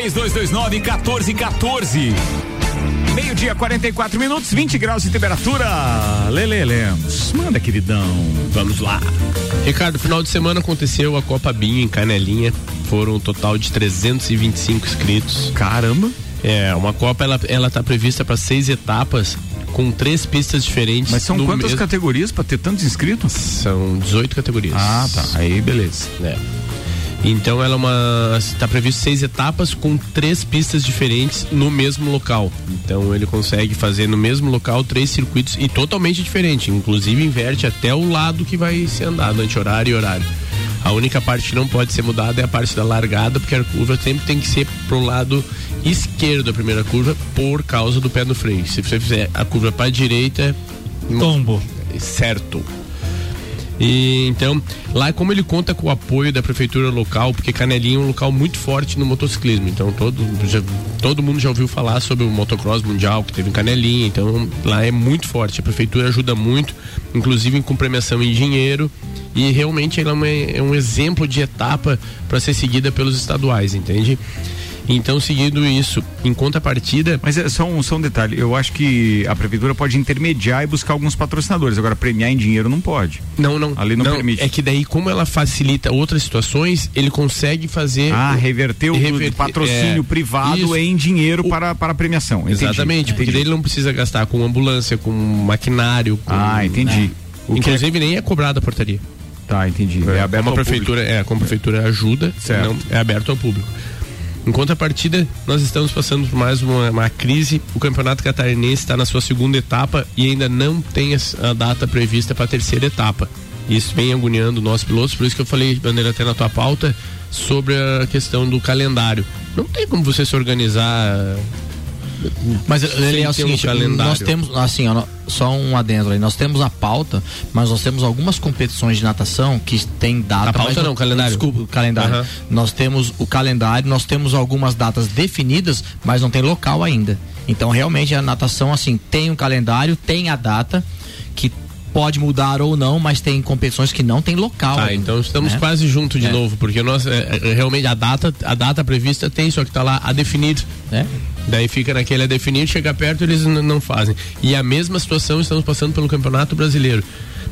3229 1414. Meio-dia, 44 minutos, 20 graus de temperatura. Lele Lemos, manda, queridão. Vamos lá. Ricardo, final de semana aconteceu a Copa Binho em Canelinha. Foram um total de 325 inscritos. Caramba! É, uma Copa ela, ela tá prevista para seis etapas com três pistas diferentes. Mas são quantas mesmo- categorias pra ter tantos inscritos? São 18 categorias. Ah, tá. Aí, beleza. É. Então ela é uma. Está previsto seis etapas com três pistas diferentes no mesmo local. Então ele consegue fazer no mesmo local três circuitos e totalmente diferente. Inclusive inverte até o lado que vai ser andado, anti-horário e horário. A única parte que não pode ser mudada é a parte da largada, porque a curva sempre tem que ser pro lado esquerdo da primeira curva por causa do pé no freio. Se você fizer a curva para direita, tombo. Certo. E então, lá como ele conta com o apoio da prefeitura local, porque Canelinha é um local muito forte no motociclismo. Então todo, já- todo mundo já ouviu falar sobre o motocross mundial que teve em Canelinha. Então lá é muito forte. A prefeitura ajuda muito, inclusive com premiação em dinheiro. E realmente ela é, uma- é um exemplo de etapa para ser seguida pelos estaduais, entende? Então, seguindo isso, em contrapartida. Mas é só um, só um detalhe, eu acho que a prefeitura pode intermediar e buscar alguns patrocinadores. Agora, premiar em dinheiro não pode. Não, não. A lei não, permite. É que daí, como ela facilita outras situações, ele consegue fazer. Ah, reverter o do patrocínio é, privado isso. em dinheiro para, para a premiação. Entendi. Exatamente, porque Entendi. daí ele não precisa gastar com ambulância, com maquinário. Com, Ah, entendi. né? O que Inclusive nem é cobrada a portaria. Tá, entendi. É, É aberto uma ao prefeitura, é, como a prefeitura ajuda, Certo. não é aberto ao público. Em contrapartida, nós estamos passando por mais uma, uma crise. O Campeonato Catarinense está na sua segunda etapa e ainda não tem a data prevista para a terceira etapa. Isso vem agoniando nós pilotos, por isso que eu falei, Bandeira, até na tua pauta, sobre a questão do calendário. Não tem como você se organizar. Mas ele é o seguinte, nós temos, assim, ó, só um adendo aí, nós temos a pauta, mas nós temos algumas competições de natação que tem data. A pauta mas não, o calendário. Desculpa, o calendário. Aham. Nós temos o calendário, nós temos algumas datas definidas, mas não tem local ainda. Então, realmente, a natação, assim, tem um calendário, tem a data, que pode mudar ou não, mas tem competições que não tem local. Tá, ainda, então estamos né? quase junto de É. novo, porque nós é, é, realmente a data, a data prevista tem, só que tá lá a definir. É. Daí fica naquele a definir, chega perto eles não fazem. E a mesma situação estamos passando pelo Campeonato Brasileiro.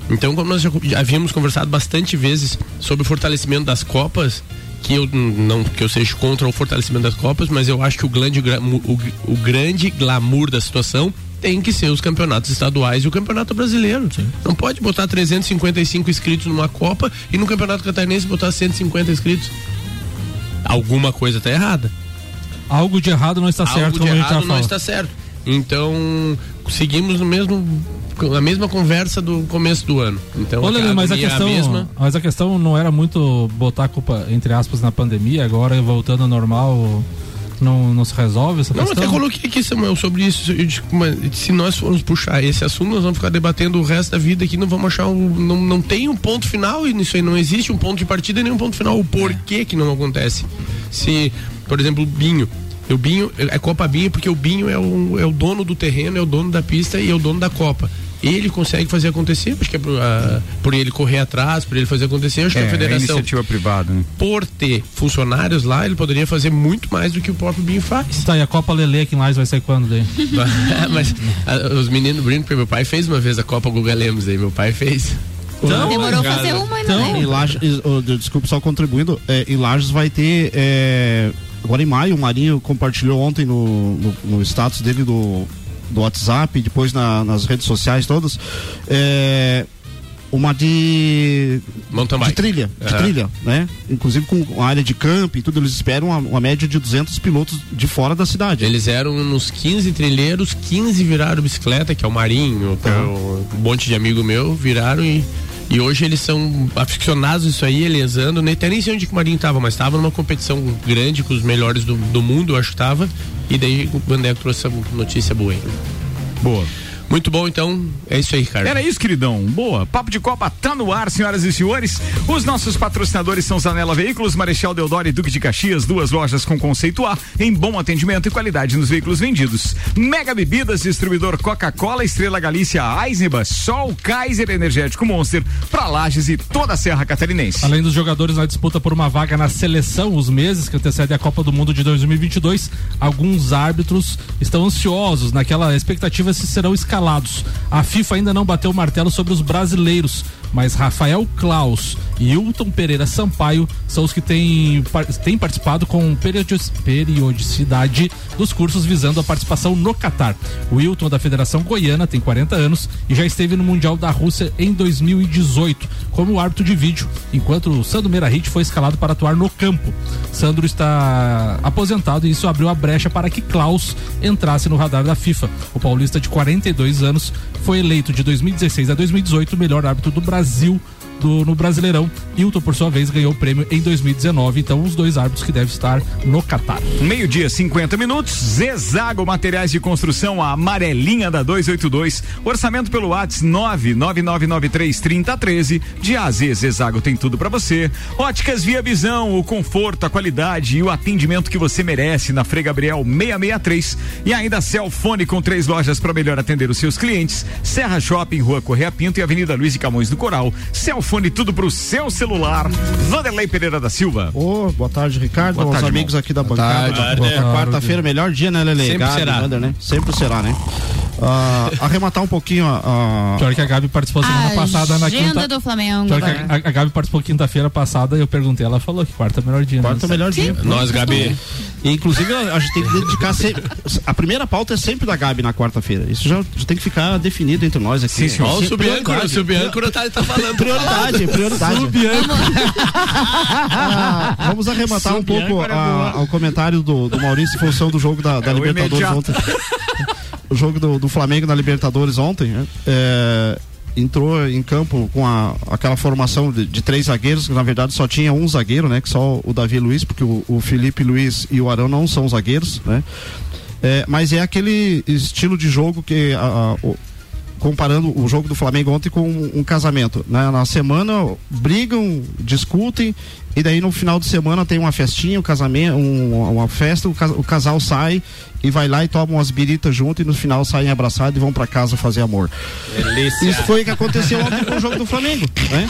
Então, como nós já, havíamos conversado bastante vezes sobre o fortalecimento das Copas, que eu não que eu seja contra o fortalecimento das Copas, mas eu acho que o grande, gra- o, o grande glamour da situação tem que ser os campeonatos estaduais e o campeonato brasileiro. Não pode botar 355 inscritos numa Copa e no campeonato catarinense botar 150 inscritos. Alguma coisa tá errada. Algo de errado não está certo, Algo de a gente errado não está certo. Então, seguimos no mesmo a mesma conversa do começo do ano. Então, Ô, Lelê, mas a é questão, mesma. mas a questão não era muito botar a culpa, entre aspas, na pandemia, agora voltando ao normal, não, não se resolve essa Não, questão? até coloquei aqui, Samuel, sobre isso. Disse, se nós formos puxar esse assunto, nós vamos ficar debatendo o resto da vida aqui, não vamos achar um. Não, não tem um ponto final e nisso aí não existe um ponto de partida e nem um ponto final. O porquê que não acontece? Se, por exemplo, o Binho. O Binho, é Copa Binho porque o Binho é o, é o dono do terreno, é o dono da pista e é o dono da Copa. Ele consegue fazer acontecer, acho que é por, ah, por ele correr atrás, por ele fazer acontecer, acho que a É, federação iniciativa privada, né? por ter funcionários lá, ele poderia fazer muito mais do que o próprio Binho faz. Tá, e a Copa Lele aqui em Lages vai ser quando daí? Mas ah, os meninos brincam porque meu pai fez uma vez a Copa Guga Lemos aí, meu pai fez. Então, Demorou fazer uma ainda, Então, né? em Lages, oh, desculpa só contribuindo, é, em Lages vai ter é, agora em maio, o Marinho compartilhou ontem no, no, no status dele do, do WhatsApp, depois na- nas redes sociais todas, é, uma de, Mountain de trilha, de trilha, né? Inclusive com área de campo e tudo, eles esperam uma, uma média de 200 pilotos de fora da cidade. Eles eram nos 15 trilheiros, 15 viraram bicicleta, que é o Marinho, que é o- um monte de amigo meu, viraram e. E hoje eles são aficionados isso aí, elezando, nem até nem sei onde que o Marinho tava, mas tava numa competição grande com os melhores do, do mundo, eu acho que tava. E daí o Bandeco trouxe essa notícia boa aí. Boa. Muito bom, então, é isso aí, cara. Era isso, queridão. Boa. Papo de Copa tá no ar, senhoras e senhores. Os nossos patrocinadores são Zanela Veículos, Marechal Deodoro e Duque de Caxias, duas lojas com conceito A, em bom atendimento e qualidade nos veículos vendidos. Mega Bebidas, distribuidor Coca-Cola, Estrela Galícia, Eisenbahn, Sol, Kaiser Energético Monster, pra Lages e toda a Serra Catarinense. Além dos jogadores na disputa por uma vaga na seleção, os meses que antecedem a Copa do Mundo de 2022, alguns árbitros estão ansiosos naquela expectativa se serão escalados. A FIFA ainda não bateu o martelo sobre os brasileiros, mas Rafael Klaus e Hilton Pereira Sampaio são os que têm, têm participado com periodicidade dos cursos visando a participação no Catar. O Hilton da Federação Goiana tem 40 anos e já esteve no Mundial da Rússia em 2018 como árbitro de vídeo, enquanto o Sandro Merahit foi escalado para atuar no campo. Sandro está aposentado e isso abriu a brecha para que Klaus entrasse no radar da FIFA. O paulista de 42 anos foi eleito de 2016 a 2018 o melhor árbitro do Brasil do- no Brasileirão. Hilton, por sua vez, ganhou o prêmio em 2019. Então, os dois árbitros que devem estar no Catar. Meio-dia, 50 minutos. Zezago Materiais de Construção, a amarelinha da 282. Orçamento pelo WhatsApp 999933013. De AZ Zezago tem tudo pra você. Óticas Via Visão, o conforto, a qualidade e o atendimento que você merece na Frei Gabriel 663. E ainda Celfone com três lojas para melhor atender os seus clientes. Serra Shopping, Rua Correia Pinto e Avenida Luiz e Camões do Coral. Celfone, tudo pro seu celular. Vanderlei Pereira da Silva. Ô, boa tarde, Ricardo. Boa aos tarde, amigos irmão. aqui da Boa bancada. tarde. Boa- Boa Quarta-feira, melhor dia, né, Lele? Sempre Gabi, será. Wander, né? Sempre será, né? Ah, arrematar um pouquinho a. Pior que a Gabi participou semana passada na Agenda quinta. do Flamengo. Pior que a, a- a Gabi participou quinta-feira passada e eu perguntei, ela falou que quarta é o melhor dia. Quarta é o melhor dia. Nós, Gabi. E, inclusive, a gente tem que dedicar sempre. A primeira pauta é sempre da Gabi na quarta-feira. Isso já, já tem que ficar definido entre nós aqui. Sim, senhor. Ó, o Sempre subiâncora, o subiâncora tá, tá falando. Prioridade, prioridade. Ah, vamos arrematar um pouco é a- ao comentário do, do Maurício em função do jogo da, da É Libertadores imediato. ontem. o jogo do, do Flamengo na Libertadores ontem, né? É, entrou em campo com a, aquela formação de, de três zagueiros, que na verdade só tinha um zagueiro, né? Que só o Davi Luiz, porque o, o Felipe Luiz e o Arão não são zagueiros, né? É, mas é aquele estilo de jogo que a- a- o- comparando o jogo do Flamengo ontem com um, um casamento. né? Na semana brigam, discutem e daí no final de semana tem uma festinha, um casamento, um- uma festa, o, cas- o casal sai e vai lá e toma umas biritas junto e no final saem abraçados e vão para casa fazer amor. Delícia. Isso foi o que aconteceu ontem com o jogo do Flamengo, né?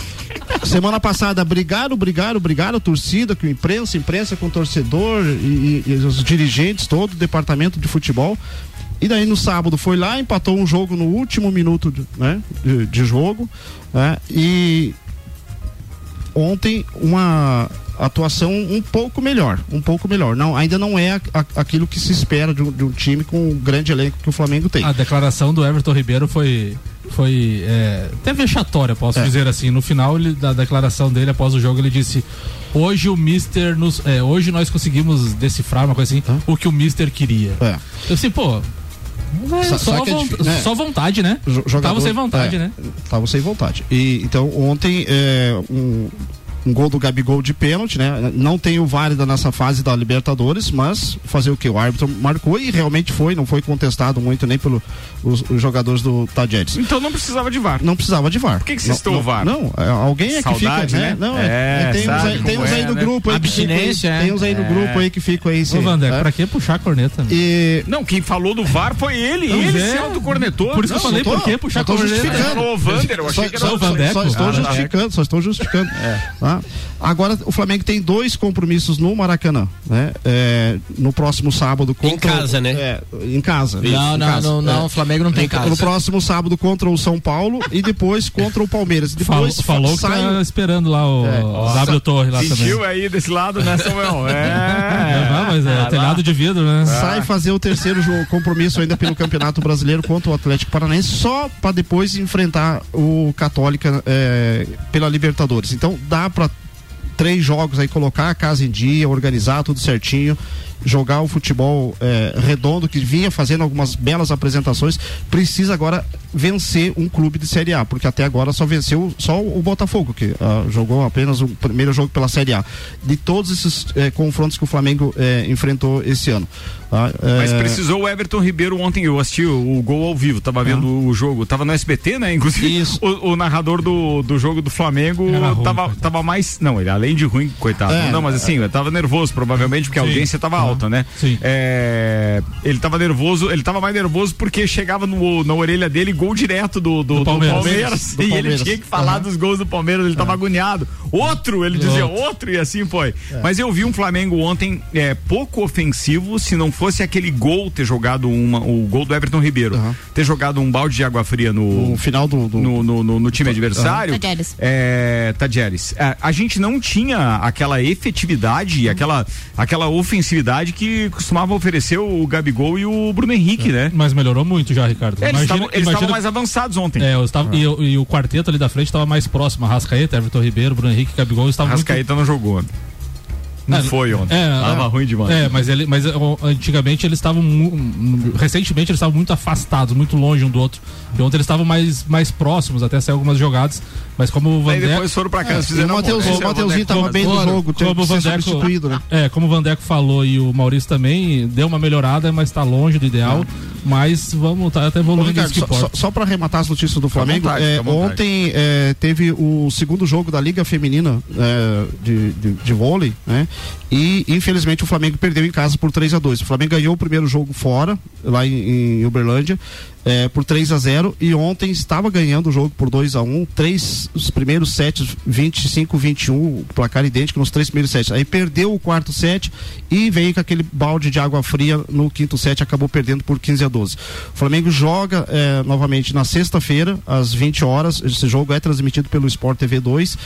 Semana passada brigaram, brigaram, brigaram, torcida com imprensa, imprensa com torcedor e, e- e os dirigentes, todo o departamento de futebol. E daí no sábado foi lá, empatou um jogo no último minuto de, né, de, de jogo. né, e ontem uma atuação um pouco melhor, um pouco melhor. Não, ainda não é a- a- aquilo que se espera de um, de um time com o grande elenco que o Flamengo tem. A declaração do Everton Ribeiro foi foi é, até vexatória, posso É. dizer assim. No final ele- da declaração dele após o jogo ele disse: "Hoje o Mister nos, é, hoje nós conseguimos decifrar uma coisa assim, o que o Mister queria". É. Eu assim, pô, Sa- só, que é difí- né? só vontade, né? Jo- jogador- Tava sem vontade, é, né? Tava sem vontade. E, então, ontem, é, um, um gol do Gabigol de pênalti, né? Não tem o válida nessa fase da Libertadores, mas fazer o que? O árbitro marcou e realmente foi, não foi contestado muito nem pelos os, os jogadores do Tadjeres. Então não precisava de VAR. Não precisava de VAR. Por que que citou o VAR? Não, é, alguém é Saudade, que fica, né? Não, É, é, tem, uns aí, tem uns aí é, no né? grupo aí que ficam aí- Abstinência, é. Tem uns aí no É. grupo aí que ficam aí Ô, sem- Vander, né? pra que puxar a corneta? né? E Não, quem falou do VAR foi ele. Não, ele é. se autocornetou. Por isso que eu Não, falei, tô- por que puxar a corneta? justificando. Falou Vander, eu achei só, que era só, o só- estou Ah, tá. justificando, só estou justificando. Tá? Agora o Flamengo tem dois compromissos no Maracanã, né? É, no próximo sábado contra casa, o, né? É, em casa. Não, Isso, não, em casa. não, não, É. o Flamengo não tem no, casa. No próximo sábado contra o São Paulo e depois contra o Palmeiras. Falou, Depois falou que sai tá esperando lá o É. o W Torre lá também. Sentiu aí desse lado, né, Samuel? É, É. não, mas é Ah, lá. telhado de vidro, né? Sai fazer o terceiro jogo, compromisso ainda pelo Campeonato Brasileiro contra o Atlético Paranaense, só para depois enfrentar o Católica é, pela Libertadores. Então dá para três jogos aí colocar a casa em dia, organizar tudo certinho, jogar o futebol é, redondo que vinha fazendo algumas belas apresentações. Precisa agora vencer um clube de Série A, porque até agora só venceu só o Botafogo que ah, jogou apenas o primeiro jogo pela Série A. De todos esses eh, confrontos que o Flamengo eh, enfrentou esse ano. tá? Mas Eh, precisou o Everton Ribeiro ontem, eu assisti o, o gol ao vivo, tava vendo o jogo, tava no SBT, né? Inclusive, o, o narrador do, do jogo do Flamengo ruim, tava, tava mais. Não, ele além de ruim, coitado. É, não, mas assim, ele tava nervoso, provavelmente, porque a Sim. audiência tava alta, né? Sim. É, ele tava nervoso, ele tava mais nervoso porque chegava no, na orelha dele gol direto do, do, do Palmeiras. Palmeiras. Do e ele tinha que falar Aham. dos gols do Palmeiras, ele tava agoniado. Outro, ele dizia outro, e assim foi. Mas eu vi um Flamengo ontem é, pouco ofensivo, se não fosse aquele gol ter jogado uma, o gol do Everton Ribeiro, Aham. ter jogado um balde de água fria no, no final do, do- no, no, no- no time adversário. Tadieres. É, Tadieres. É, a gente não tinha aquela efetividade, aquela, aquela ofensividade que costumava oferecer o Gabigol e o Bruno Henrique, né? Mas melhorou muito já, Ricardo. Eles estavam eles imagina- estavam mais avançados ontem. É, eu estava, e, o- e o quarteto ali da frente estava mais próximo. Arrascaeta, Everton Ribeiro, Bruno Henrique, Gabigol estavam muito... Rascaeta não jogou. Não É, foi ontem. É, Tava é, ruim demais. É, mas, ele, mas antigamente eles estavam. Recentemente eles estavam muito afastados, muito longe um do outro. E ontem eles estavam mais, mais próximos, até sair algumas jogadas. Mas como o Aí Vandeco. depois foram pra casa, É, fizeram o é Mateuzinho tava bem no jogo, teve como que o ser Vandeco- substituído, né? É, como o Vandeco falou e o Maurício também, deu uma melhorada, mas está longe do ideal. Mas vamos, tá, tá Ô, evoluindo Ricardo, isso que só, só, para arrematar as notícias do Flamengo, vontade, é, ontem é, teve o segundo jogo da Liga Feminina é, de, de, de vôlei, né? E infelizmente o Flamengo perdeu em casa por 3 a 2 O Flamengo ganhou o primeiro jogo fora, lá em, em Uberlândia, é, por 3 a 0 e ontem estava ganhando o jogo por 2 a 1 três, os primeiros sets 25 21 o placar idêntico nos três primeiros sets aí perdeu o quarto set e veio com aquele balde de água fria no quinto set acabou perdendo por 15 a 12 o Flamengo joga é, novamente na sexta-feira às 20 horas. Esse jogo é transmitido pelo Sport TV 2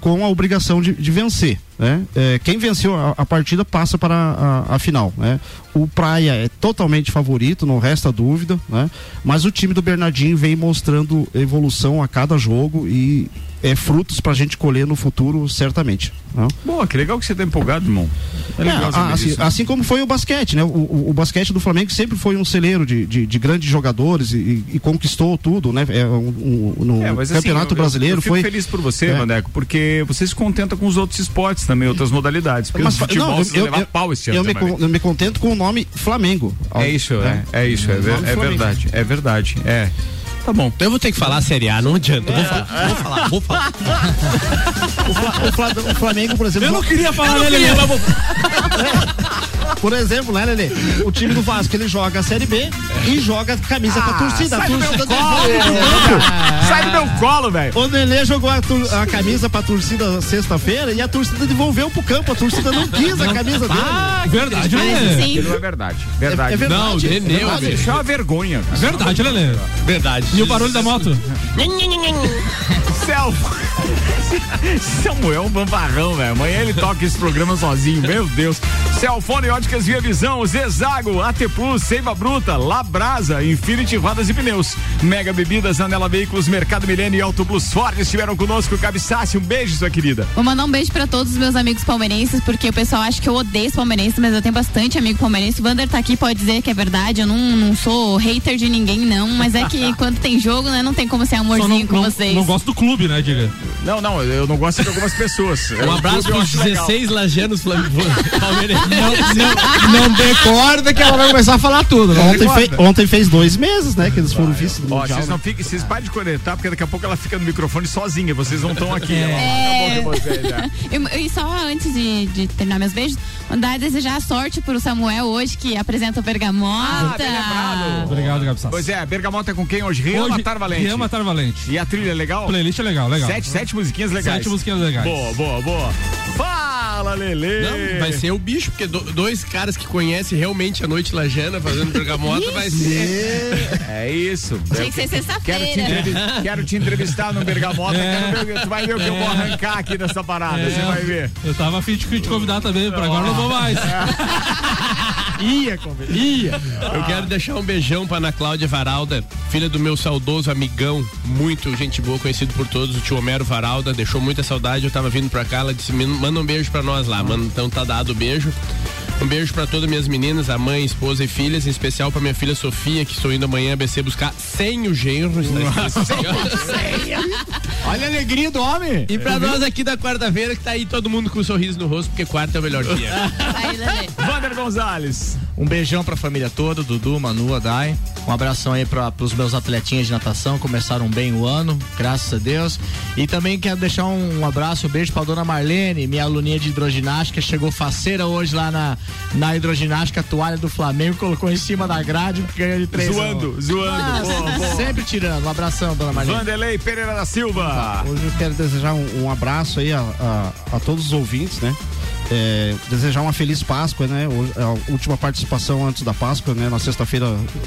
com a obrigação de, de vencer. Né? É, quem venceu a, a partida passa para a, a final. Né? O Praia é totalmente favorito, não resta dúvida, né? mas o time do Bernardinho vem mostrando evolução a cada jogo e é frutos para a gente colher no futuro, certamente. Né? Boa, que legal que você tá empolgado, irmão. É legal É, assim, disso. assim como foi o basquete, né? O, o- o basquete do Flamengo sempre foi um celeiro de, de, de grandes jogadores e, e conquistou tudo, né? É, um- um- no É, mas assim, Campeonato eu- eu- Brasileiro eu fico foi. feliz por você, É. Vandeco, porque você se contenta com os outros esportes também, outras modalidades. Porque Mas, o futebol não, eu, levar eu, pau esse ano eu me, con- eu me contento com o nome Flamengo. É isso, é, é isso, é, é verdade, é verdade, é. Tá bom. Eu vou ter que falar a Série A, não adianta. Eu Vou falar, vou falar, vou falar. O, Fla- o Fla- o Flamengo, por exemplo. Eu não queria falar, não né, queria, Lelê? vou- Por exemplo, né, Lelê? O time do Vasco, ele joga a Série B e joga camisa pra torcida. A sai do torcida meu colo, velho. Sai do meu colo, velho. O Nenê jogou a, a camisa pra torcida sexta-feira e a torcida devolveu pro campo. A torcida não quis a camisa dele. Ah, verdade, né? Aquilo é verdade, verdade. É- é verdade. Não, É Nenê, verdade. Isso é uma vergonha. cara. Verdade, Lelê. Verdade. E o barulho da moto? Céu. Samuel é um bambarrão, velho. Amanhã ele toca esse programa sozinho, meu Deus. Celfone Óticas Via Visão, Zezago, AT Plus, Seiva Bruta, Labrasa, Infinity Rodas e Pneus, Mega Bebidas, Anela Veículos, Mercado Milênio e Auto Plus Ford estiveram conosco. Sassi, um beijo, sua querida. Vou mandar um beijo pra todos os meus amigos palmeirenses, porque o pessoal acha que eu odeio os palmeirenses, mas eu tenho bastante amigo palmeirense. O Vander tá aqui, pode dizer que é verdade. Eu não, não sou hater de ninguém, não. Mas é que quando tem jogo, né, não tem como ser amorzinho não, com não, vocês. não gosto do clube, né, diga? Não, não, eu não gosto de algumas pessoas. Um abraço acho legal. 16 lajanos palmeirenses. Não decorda que ela vai começar a falar tudo. Né? Ontem, fe- ontem fez dois meses, né? Que eles foram vice do Ó, Mundial. vocês né? não fiquem, vocês parem de conectar, porque daqui a pouco ela fica no microfone sozinha, vocês não estão aqui. É. Já. E, só antes de, de terminar meus beijos, mandar desejar sorte pro Samuel hoje, que apresenta o Bergamota. Ah. Obrigado, Gabi Sassi. Pois é, Bergamota com quem hoje? Rian Hoje, Matar Valente. Rian Matar Valente. E a trilha é legal? Playlist é legal, legal. Sete, sete musiquinhas legais. Sete musiquinhas legais. Boa, boa, boa. Fala, Lele. Não, vai ser o bicho, porque do- dois caras que conhecem realmente a noite lajana fazendo bergamota vai ser. É isso. Tinha que ser sexta-feira. Quero quero te entrevistar no Bergamota. É. Ver, tu vai ver o que eu vou arrancar aqui dessa parada. É, Você vai ver. Eu tava afim de te convidar também, pra agora não vou mais. Ia, ia. Eu quero deixar um beijão pra Ana Cláudia Varalda, filha do meu saudoso amigão, muito gente boa, conhecido por todos, o tio Homero Varalda, deixou muita saudade, eu tava vindo pra cá, ela disse, "Me- manda um beijo pra nós lá, mano, então tá dado o beijo. Um beijo pra todas minhas meninas, a mãe, esposa e filhas, em especial pra minha filha Sofia, que estou indo amanhã a BC buscar sem o genro. Olha a alegria do homem. E pra nós aqui da quarta-feira, que tá aí todo mundo com um sorriso no rosto, porque quarta é o melhor dia. Vander Gonzalez. Um beijão pra família toda, Dudu, Manu, Adai. Um abração aí para pros meus atletinhas de natação, começaram bem o ano, graças a Deus. E também quero deixar um, abraço, um beijo pra dona Marlene, minha aluninha de hidroginástica, chegou faceira hoje lá na, na hidroginástica, toalha do Flamengo, colocou em cima da grade, ganhou de três. Zoando, a um. zoando. Ah, Boa, boa. Sempre tirando. Um abração, dona Marlene. Vanderlei Pereira da Silva. Hoje eu quero desejar um, um abraço aí a, a- a todos os ouvintes, né? É, desejar uma feliz Páscoa, né? É a última participação antes da Páscoa, né? Na sexta-feira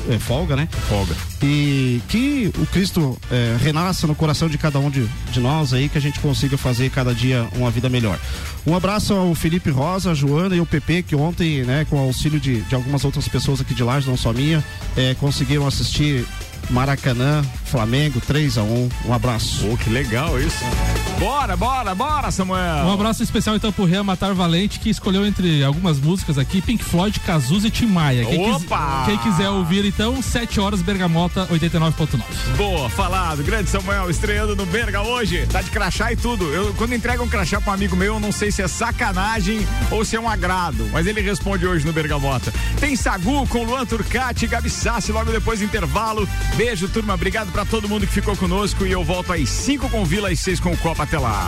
é folga, né? Folga. E que o Cristo é, renasça no coração de cada um de, de nós aí, que a gente consiga fazer cada dia uma vida melhor. Um abraço ao Felipe Rosa, a Joana e o PP, que ontem, né, com o auxílio de, de algumas outras pessoas aqui de Laje, não só minha, é, conseguiram assistir Maracanã, Flamengo, 3 a 1 Um abraço. Pô, que legal isso. Bora, bora, bora, Samuel. Um abraço especial então pro Rian Matar Valente, que escolheu entre algumas músicas aqui, Pink Floyd, Cazuza e Tim Maia. Quem, quis- Opa! quem quiser ouvir então, 7 horas, Bergamota 89.9. Boa, falado. Grande Samuel, estreando no Berga hoje. Tá de crachá e tudo. Eu, quando entrega um crachá pra um amigo meu, eu não sei se é sacanagem ou se é um agrado. Mas ele responde hoje no Bergamota. Tem Sagu com Luan Turcati e Gabi Sassi logo depois do intervalo. Beijo, turma. Obrigado pra todo mundo que ficou conosco. E eu volto às 5 com Vila e 6 com o Copa. Até lá.